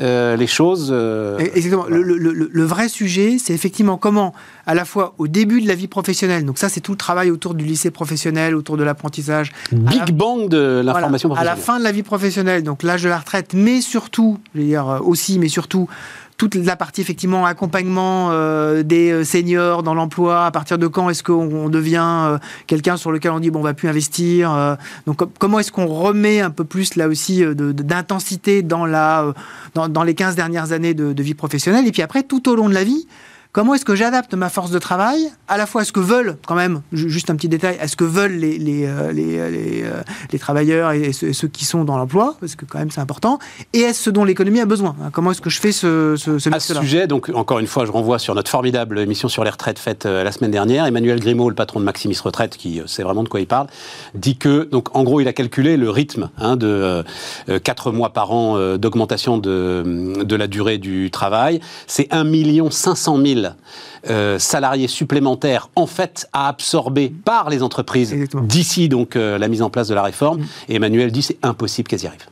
euh, les choses. euh, Exactement. Le, le- le- le vrai sujet, c'est effectivement comment, à la fois au début de la vie professionnelle, donc ça c'est tout le travail autour du lycée professionnel, autour de l'apprentissage, Big la- bang de l'information Voilà. À la professionnelle. fin de la vie professionnelle, donc l'âge de la retraite, mais surtout, je veux dire euh, aussi, mais surtout, toute la partie effectivement accompagnement euh, des euh, seniors dans l'emploi. À partir de quand est-ce qu'on on devient euh, quelqu'un sur lequel on dit bon, on va plus investir. euh, donc com- comment est-ce qu'on remet un peu plus là aussi euh, d'intensité dans la dans, dans les 15 dernières années de vie professionnelle? Et puis après tout au long de la vie. Comment est-ce que j'adapte ma force de travail? À la fois à ce que veulent, quand même, ju- juste un petit détail, à ce que veulent les, les, euh, les, euh, les, euh, les travailleurs et ceux, ceux qui sont dans l'emploi, parce que quand même c'est important, et à ce dont l'économie a besoin? hein. Comment est-ce que je fais ce, ce, ce À ce sujet, donc encore une fois, je renvoie sur notre formidable émission sur les retraites faite la semaine dernière. Emmanuel Grimaud, le patron de Maximis Retraite, qui sait vraiment de quoi il parle, dit que, donc en gros, il a calculé le rythme hein, de euh, 4 mois par an euh, d'augmentation de, de la durée du travail. C'est 1 500 000 euh, salariés supplémentaires en fait à absorber par les entreprises d'ici donc euh, la mise en place de la réforme. Et Emmanuel dit c'est impossible qu'elles y arrivent.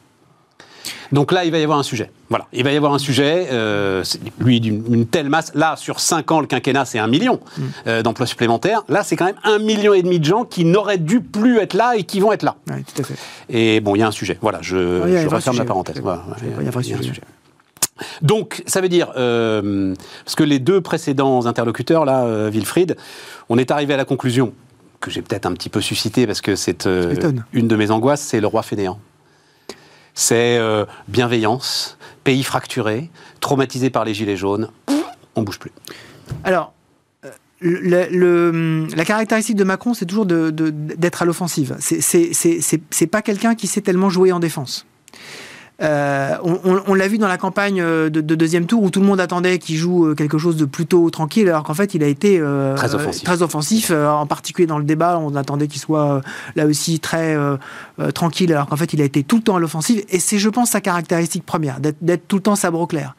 Donc là, il va y avoir un sujet. Voilà, il va y avoir un sujet. euh, lui, d'une une telle masse. Là, sur 5 ans, le quinquennat, c'est un million euh, d'emplois supplémentaires. Là, c'est quand même un million et demi de gens qui n'auraient dû plus être là et qui vont être là. Ouais, tout à fait. Et bon, il y a un sujet. Voilà, je, je referme la parenthèse. oui. Voilà, Il y a un sujet. Donc, ça veut dire, euh, parce que les deux précédents interlocuteurs, là, euh, Wilfried, on est arrivé à la conclusion que j'ai peut-être un petit peu suscité parce que c'est euh, une de mes angoisses, c'est le roi fainéant. C'est bienveillance, pays fracturé, traumatisé par les gilets jaunes, on bouge plus. Alors, le- le- la caractéristique de Macron, c'est toujours d'être à l'offensive. C'est pas quelqu'un qui sait tellement jouer en défense. Euh, on, l'a vu dans la campagne euh, de, deuxième tour où tout le monde attendait qu'il joue euh, quelque chose de plutôt tranquille, alors qu'en fait il a été très offensif. Très offensif en particulier dans le débat, on attendait qu'il soit là aussi très tranquille, alors qu'en fait il a été tout le temps à l'offensive. Et c'est, je pense, sa caractéristique première, d'être, tout le temps sabre clair.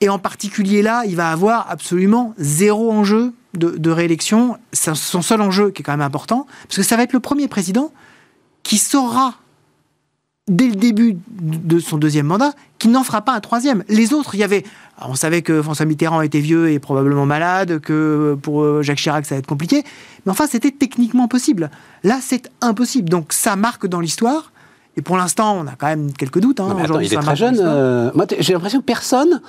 Et en particulier là, il va avoir absolument zéro enjeu de, de réélection. C'est son seul enjeu qui est quand même important, parce que ça va être le premier président qui saura dès le début de son deuxième mandat qu'il n'en fera pas un troisième. Les autres, il y avait. On savait que François Mitterrand était vieux et probablement malade, que pour euh, Jacques Chirac ça va être compliqué. Mais enfin, c'était techniquement possible. Là, c'est impossible. Donc ça marque dans l'histoire. Et pour l'instant, on a quand même quelques doutes. Hein, il est très jeune. Euh, moi, j'ai l'impression que personne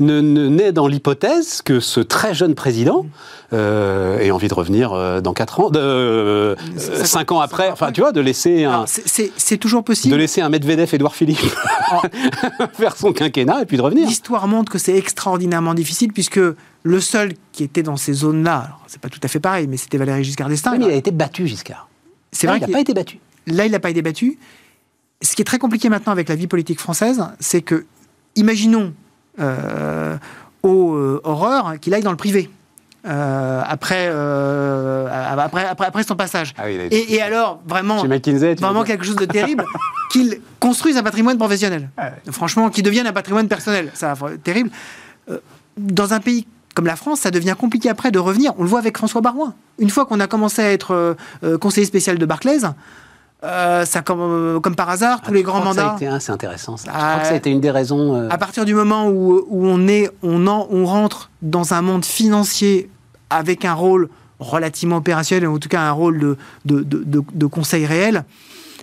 ne, naît dans l'hypothèse que ce très jeune président euh, ait envie de revenir euh, dans 4 ans, de, 5 ans après. Enfin, tu vois, de laisser un. C'est toujours possible. De laisser un Medvedev, Edouard Philippe, <laughs> faire son quinquennat et puis de revenir. L'histoire montre que c'est extraordinairement difficile puisque le seul qui était dans ces zones-là, c'est pas tout à fait pareil, mais c'était Valéry Giscard d'Estaing. mais il a été battu, Giscard. C'est vrai qu'il n'a pas été battu. Là, il n'a pas été battu ce qui est très compliqué maintenant avec la vie politique française, c'est que, imaginons euh, aux euh, horreurs qu'il aille dans le privé. Euh, après, après, après, son passage. Ah et, alors, vraiment, vraiment quelque chose de terrible, <laughs> qu'il construise un patrimoine professionnel. Ah Franchement, qu'il devienne un patrimoine personnel. Ça, terrible. dans un pays comme la France, ça devient compliqué après de revenir. On le voit avec François Barouin. Une fois qu'on a commencé à être conseiller spécial de Barclays, euh, ça, comme, euh, comme, par hasard, tous ah, les grands mandats. C'est intéressant. Ça. je crois que ça a été une des raisons. Euh, à partir du moment où, où on est, on, en, on rentre dans un monde financier avec un rôle relativement opérationnel, en tout cas un rôle de, de, de, de conseil réel,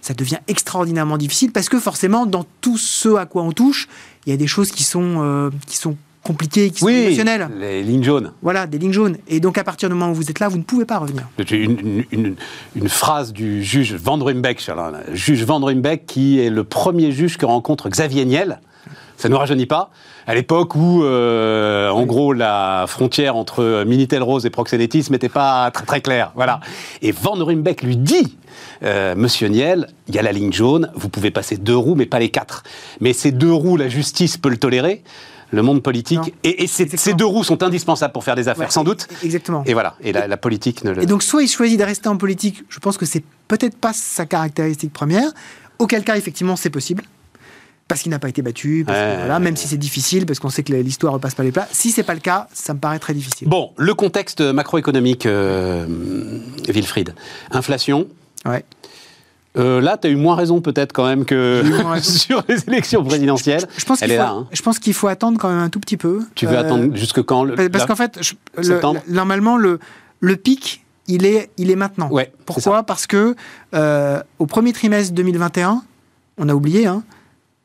ça devient extraordinairement difficile parce que forcément, dans tout ce à quoi on touche, il y a des choses qui sont, qui sont compliqués, qui sont oui, Les lignes jaunes. Voilà, des lignes jaunes. Et donc, à partir du moment où vous êtes là, vous ne pouvez pas revenir. Une, une, une, phrase du juge Van Rumbeck, juge Van qui est le premier juge que rencontre Xavier Niel. Ça ne nous rajeunit pas. À l'époque où, euh, en gros, la frontière entre Minitel Rose et proxénétisme n'était pas très, très claire. Voilà. Et Van Rumbeck lui dit euh, Monsieur Niel, il y a la ligne jaune, vous pouvez passer deux roues, mais pas les quatre. Mais ces deux roues, la justice peut le tolérer le monde politique. et, ces deux roues sont indispensables pour faire des affaires, sans doute. Exactement. Et voilà, et la, politique ne le... Et donc, soit il choisit de rester en politique, je pense que c'est peut-être pas sa caractéristique première, auquel cas, effectivement, c'est possible. Parce qu'il n'a pas été battu, voilà, même si c'est difficile, parce qu'on sait que l'histoire ne repasse pas les plats. Si c'est pas le cas, ça me paraît très difficile. Bon, le contexte macroéconomique, euh, Wilfried. Inflation. Ouais. Euh, là, tu as eu moins raison peut-être quand même que <laughs> sur les élections présidentielles. Je, pense hein. je pense qu'il faut attendre quand même un tout petit peu. Tu veux attendre euh, jusque quand Parce qu'en fait, normalement, le, le pic, il est, il est maintenant. Ouais, Pourquoi Parce que euh, au premier trimestre 2021, on a oublié, hein,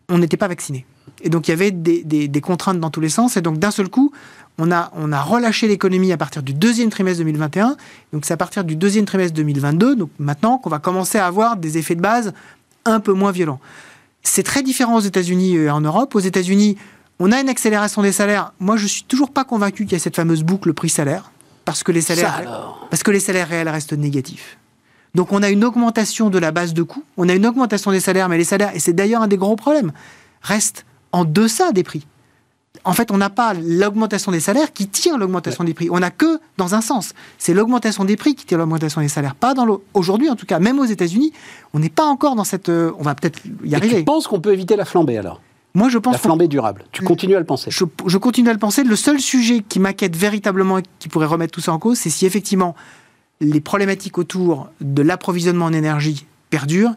on n'était pas vacciné. Et donc il y avait des, des, contraintes dans tous les sens. Et donc d'un seul coup, on a, on a relâché l'économie à partir du deuxième trimestre 2021. Donc c'est à partir du deuxième trimestre 2022, donc maintenant qu'on va commencer à avoir des effets de base un peu moins violents. C'est très différent aux États-Unis et en Europe. Aux États-Unis, on a une accélération des salaires. Moi, je suis toujours pas convaincu qu'il y a cette fameuse boucle prix-salaire parce que les salaires, parce que les salaires réels restent négatifs. Donc on a une augmentation de la base de coûts, on a une augmentation des salaires, mais les salaires, et c'est d'ailleurs un des gros problèmes, restent en deçà des prix en fait, on n'a pas l'augmentation des salaires qui tire l'augmentation des prix. On n'a que dans un sens. C'est l'augmentation des prix qui tire l'augmentation des salaires. Pas dans Aujourd'hui, en tout cas, même aux États-Unis, on n'est pas encore dans cette. Euh, on va peut-être y arriver. tu penses qu'on peut éviter la flambée alors? Moi, je pense la flambée durable. Tu continues à le penser. Je, je continue à le penser. Le seul sujet qui m'inquiète véritablement et qui pourrait remettre tout ça en cause, c'est si effectivement les problématiques autour de l'approvisionnement en énergie perdurent.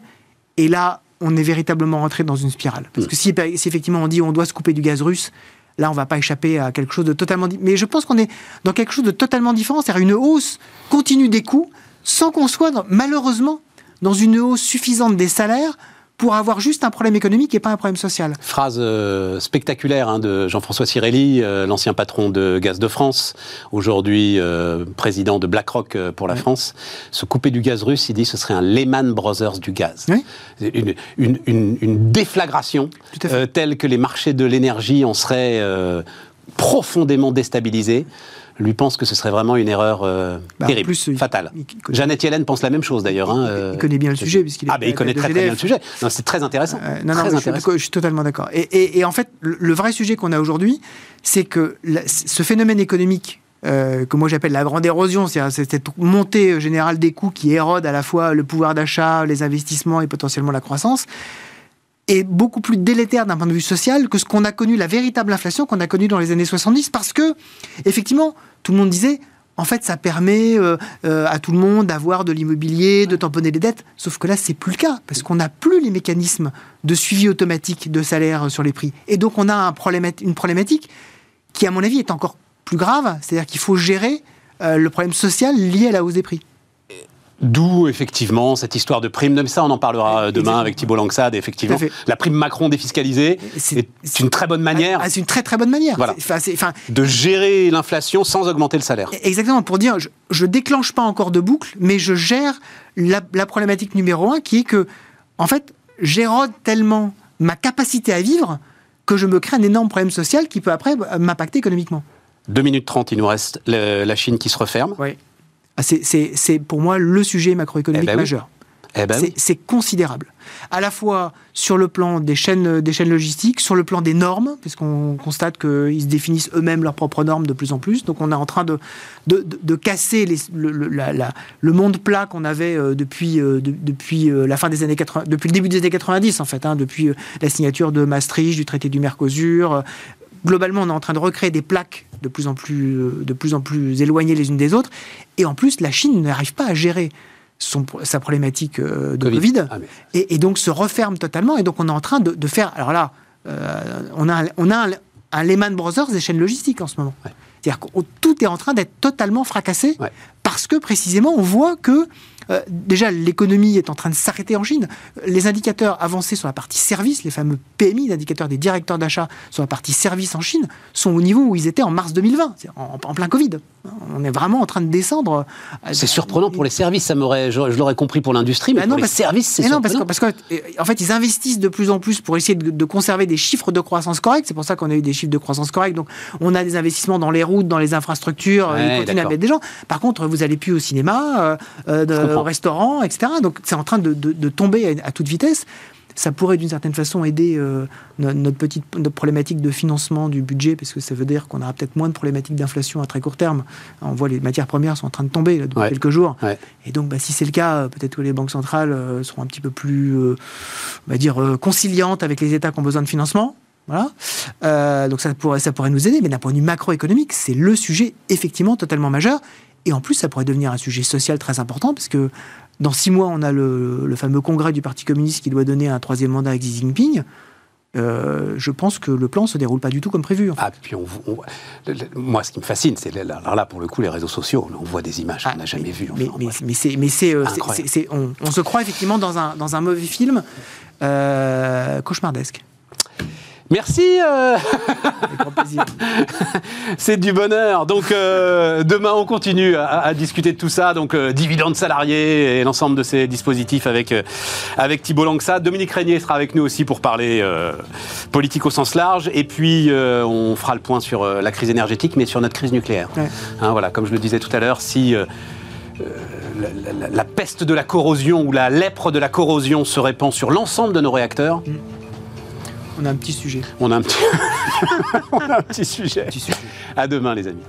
Et là, on est véritablement rentré dans une spirale. Parce hmm. que si, si, effectivement on dit on doit se couper du gaz russe, Là, on ne va pas échapper à quelque chose de totalement. Mais je pense qu'on est dans quelque chose de totalement différent, c'est-à-dire une hausse continue des coûts, sans qu'on soit malheureusement dans une hausse suffisante des salaires pour avoir juste un problème économique et pas un problème social. Phrase euh, spectaculaire hein, de Jean-François Cirelli, euh, l'ancien patron de Gaz de France, aujourd'hui euh, président de BlackRock pour la France. Se couper du gaz russe, il dit ce serait un Lehman Brothers du gaz. Une, une, une, une, déflagration telle que les marchés de l'énergie en seraient profondément déstabilisés. Lui pense que ce serait vraiment une erreur euh, Bah, terrible, plus, fatale. il- il connaît- Jeannette Yellen pense la même chose d'ailleurs. hein, euh, il connaît bien le sujet, puisqu'il est Ah, il connaît très, très bien le sujet. C'est très intéressant. Euh, non, non, très mais je, suis intéressant. je suis totalement d'accord. Et, et- et en fait, le, le vrai sujet qu'on a aujourd'hui, c'est que la- ce phénomène économique euh, que moi j'appelle la grande érosion, c'est-à-dire c'est cette montée euh, générale des coûts qui érode à la fois le pouvoir d'achat, les investissements et potentiellement la croissance, est beaucoup plus délétère d'un point de vue social que ce qu'on a connu, la véritable inflation qu'on a connue dans les années 70, parce que, effectivement, tout le monde disait, en fait, ça permet euh, euh, à tout le monde d'avoir de l'immobilier, de tamponner les dettes, sauf que là, c'est plus le cas, parce qu'on n'a plus les mécanismes de suivi automatique de salaire sur les prix. Et donc, on a un une problématique qui, à mon avis, est encore plus grave, c'est-à-dire qu'il faut gérer euh, le problème social lié à la hausse des prix. D'où, effectivement, cette histoire de prime. Mais ça, on en parlera euh, demain Exactement. avec Thibault Langsade. Effectivement, la prime Macron défiscalisée C'est- est une très bonne manière Ah, c'est une très très bonne manière. Voilà. Enfin, enfin, de gérer l'inflation sans augmenter le salaire. Exactement, pour dire, je, je déclenche pas encore de boucle, mais je gère la, la problématique numéro un qui est que, en fait, j'érode tellement ma capacité à vivre que je me crée un énorme problème social qui peut après euh, m'impacter économiquement. 2 minutes 30, il nous reste le- la Chine qui se referme. Oui. C'est, c'est- pour moi le sujet macroéconomique Eh ben oui. majeur. Eh ben c'est, oui. considérable. À la fois sur le plan des chaînes, des chaînes logistiques, sur le plan des normes, puisqu'on constate qu'ils se définissent eux-mêmes leurs propres normes de plus en plus. Donc on est en train de, de, de- de casser les- le, le- la- la- le monde plat qu'on avait euh, depuis, euh, depuis euh, la fin des années 80, depuis le début des années 90 en fait, hein, depuis la signature de Maastricht, du traité du Mercosur. Globalement, on est en train de recréer des plaques de plus en plus, euh, de plus, en plus éloignées les unes des autres. Et en plus, la Chine n'arrive pas à gérer son, sa problématique euh, de Covid. Covid, Ah, mais- et, et donc se referme totalement. Et donc on est en train de, de faire. Alors là, euh, on a, un- on a un, un Lehman Brothers des chaînes logistiques en ce moment. Ouais. C'est-à-dire que tout est en train d'être totalement fracassé Ouais. parce que précisément on voit que euh, déjà l'économie est en train de s'arrêter en Chine. Les indicateurs avancés sur la partie service, les fameux PMI, l'indicateurs des directeurs d'achat sur la partie service en Chine, sont au niveau où ils étaient en mars 2020, c'est-à-dire en, en plein Covid. On est vraiment en train de descendre. euh, C'est surprenant pour les services, ça m'aurait, je, je l'aurais compris pour l'industrie, mais Bah pour non, les parce- services, c'est Mais non, parce que, surprenant. parce que, euh, en fait, ils investissent de plus en plus pour essayer de, de conserver des chiffres de croissance corrects. C'est pour ça qu'on a eu des chiffres de croissance corrects. Donc, on a des investissements dans les routes, dans les infrastructures. Ouais, ils continuent à mettre des gens. Par contre, vous allez plus au cinéma, euh, de- Comprends. au restaurant, etc. Donc, c'est en train de, de- de tomber à, à toute vitesse. Ça pourrait d'une certaine façon aider euh, no- notre petite notre problématique de financement du budget, parce que ça veut dire qu'on aura peut-être moins de problématiques d'inflation à très court terme. On voit les matières premières sont en train de tomber là, depuis Ouais. quelques jours. Ouais. Et donc, bah, si c'est le cas, euh, peut-être que les banques centrales euh, seront un petit peu plus, euh, on va dire, euh, conciliantes avec les États qui ont besoin de financement. Voilà. Euh, donc ça pourrait, ça pourrait nous aider, mais d'un point de vue macroéconomique, c'est le sujet effectivement totalement majeur. Et en plus, ça pourrait devenir un sujet social très important, parce que dans six mois, on a le, le fameux congrès du Parti communiste qui doit donner un troisième mandat à Xi Jinping. Euh, je pense que le plan se déroule pas du tout comme prévu. en fait. Ah, puis on, on- le- le- moi, ce qui me fascine, c'est là, alors là, pour le coup, les réseaux sociaux. On voit des images qu'on Ah, n'a jamais mais- vues. Mais, on mais, c'est, mais c'est, euh, on se croit effectivement dans un, dans un mauvais film euh, cauchemardesque. Merci, euh, <laughs> c'est du bonheur. Donc euh, demain, on continue à, à discuter de tout ça. Donc euh, dividendes salariés et l'ensemble de ces dispositifs avec avec Thibault Langsat. Dominique Régnier sera avec nous aussi pour parler politique au sens large. Et puis on fera le point sur la crise énergétique, mais sur notre crise nucléaire. Ouais. Hein, voilà, comme je le disais tout à l'heure, si euh, la, la- la peste de la corrosion ou la lèpre de la corrosion se répand sur l'ensemble de nos réacteurs, On a un petit sujet. on a un petit, <laughs> on a un petit sujet. Petit sujet. À demain, les amis.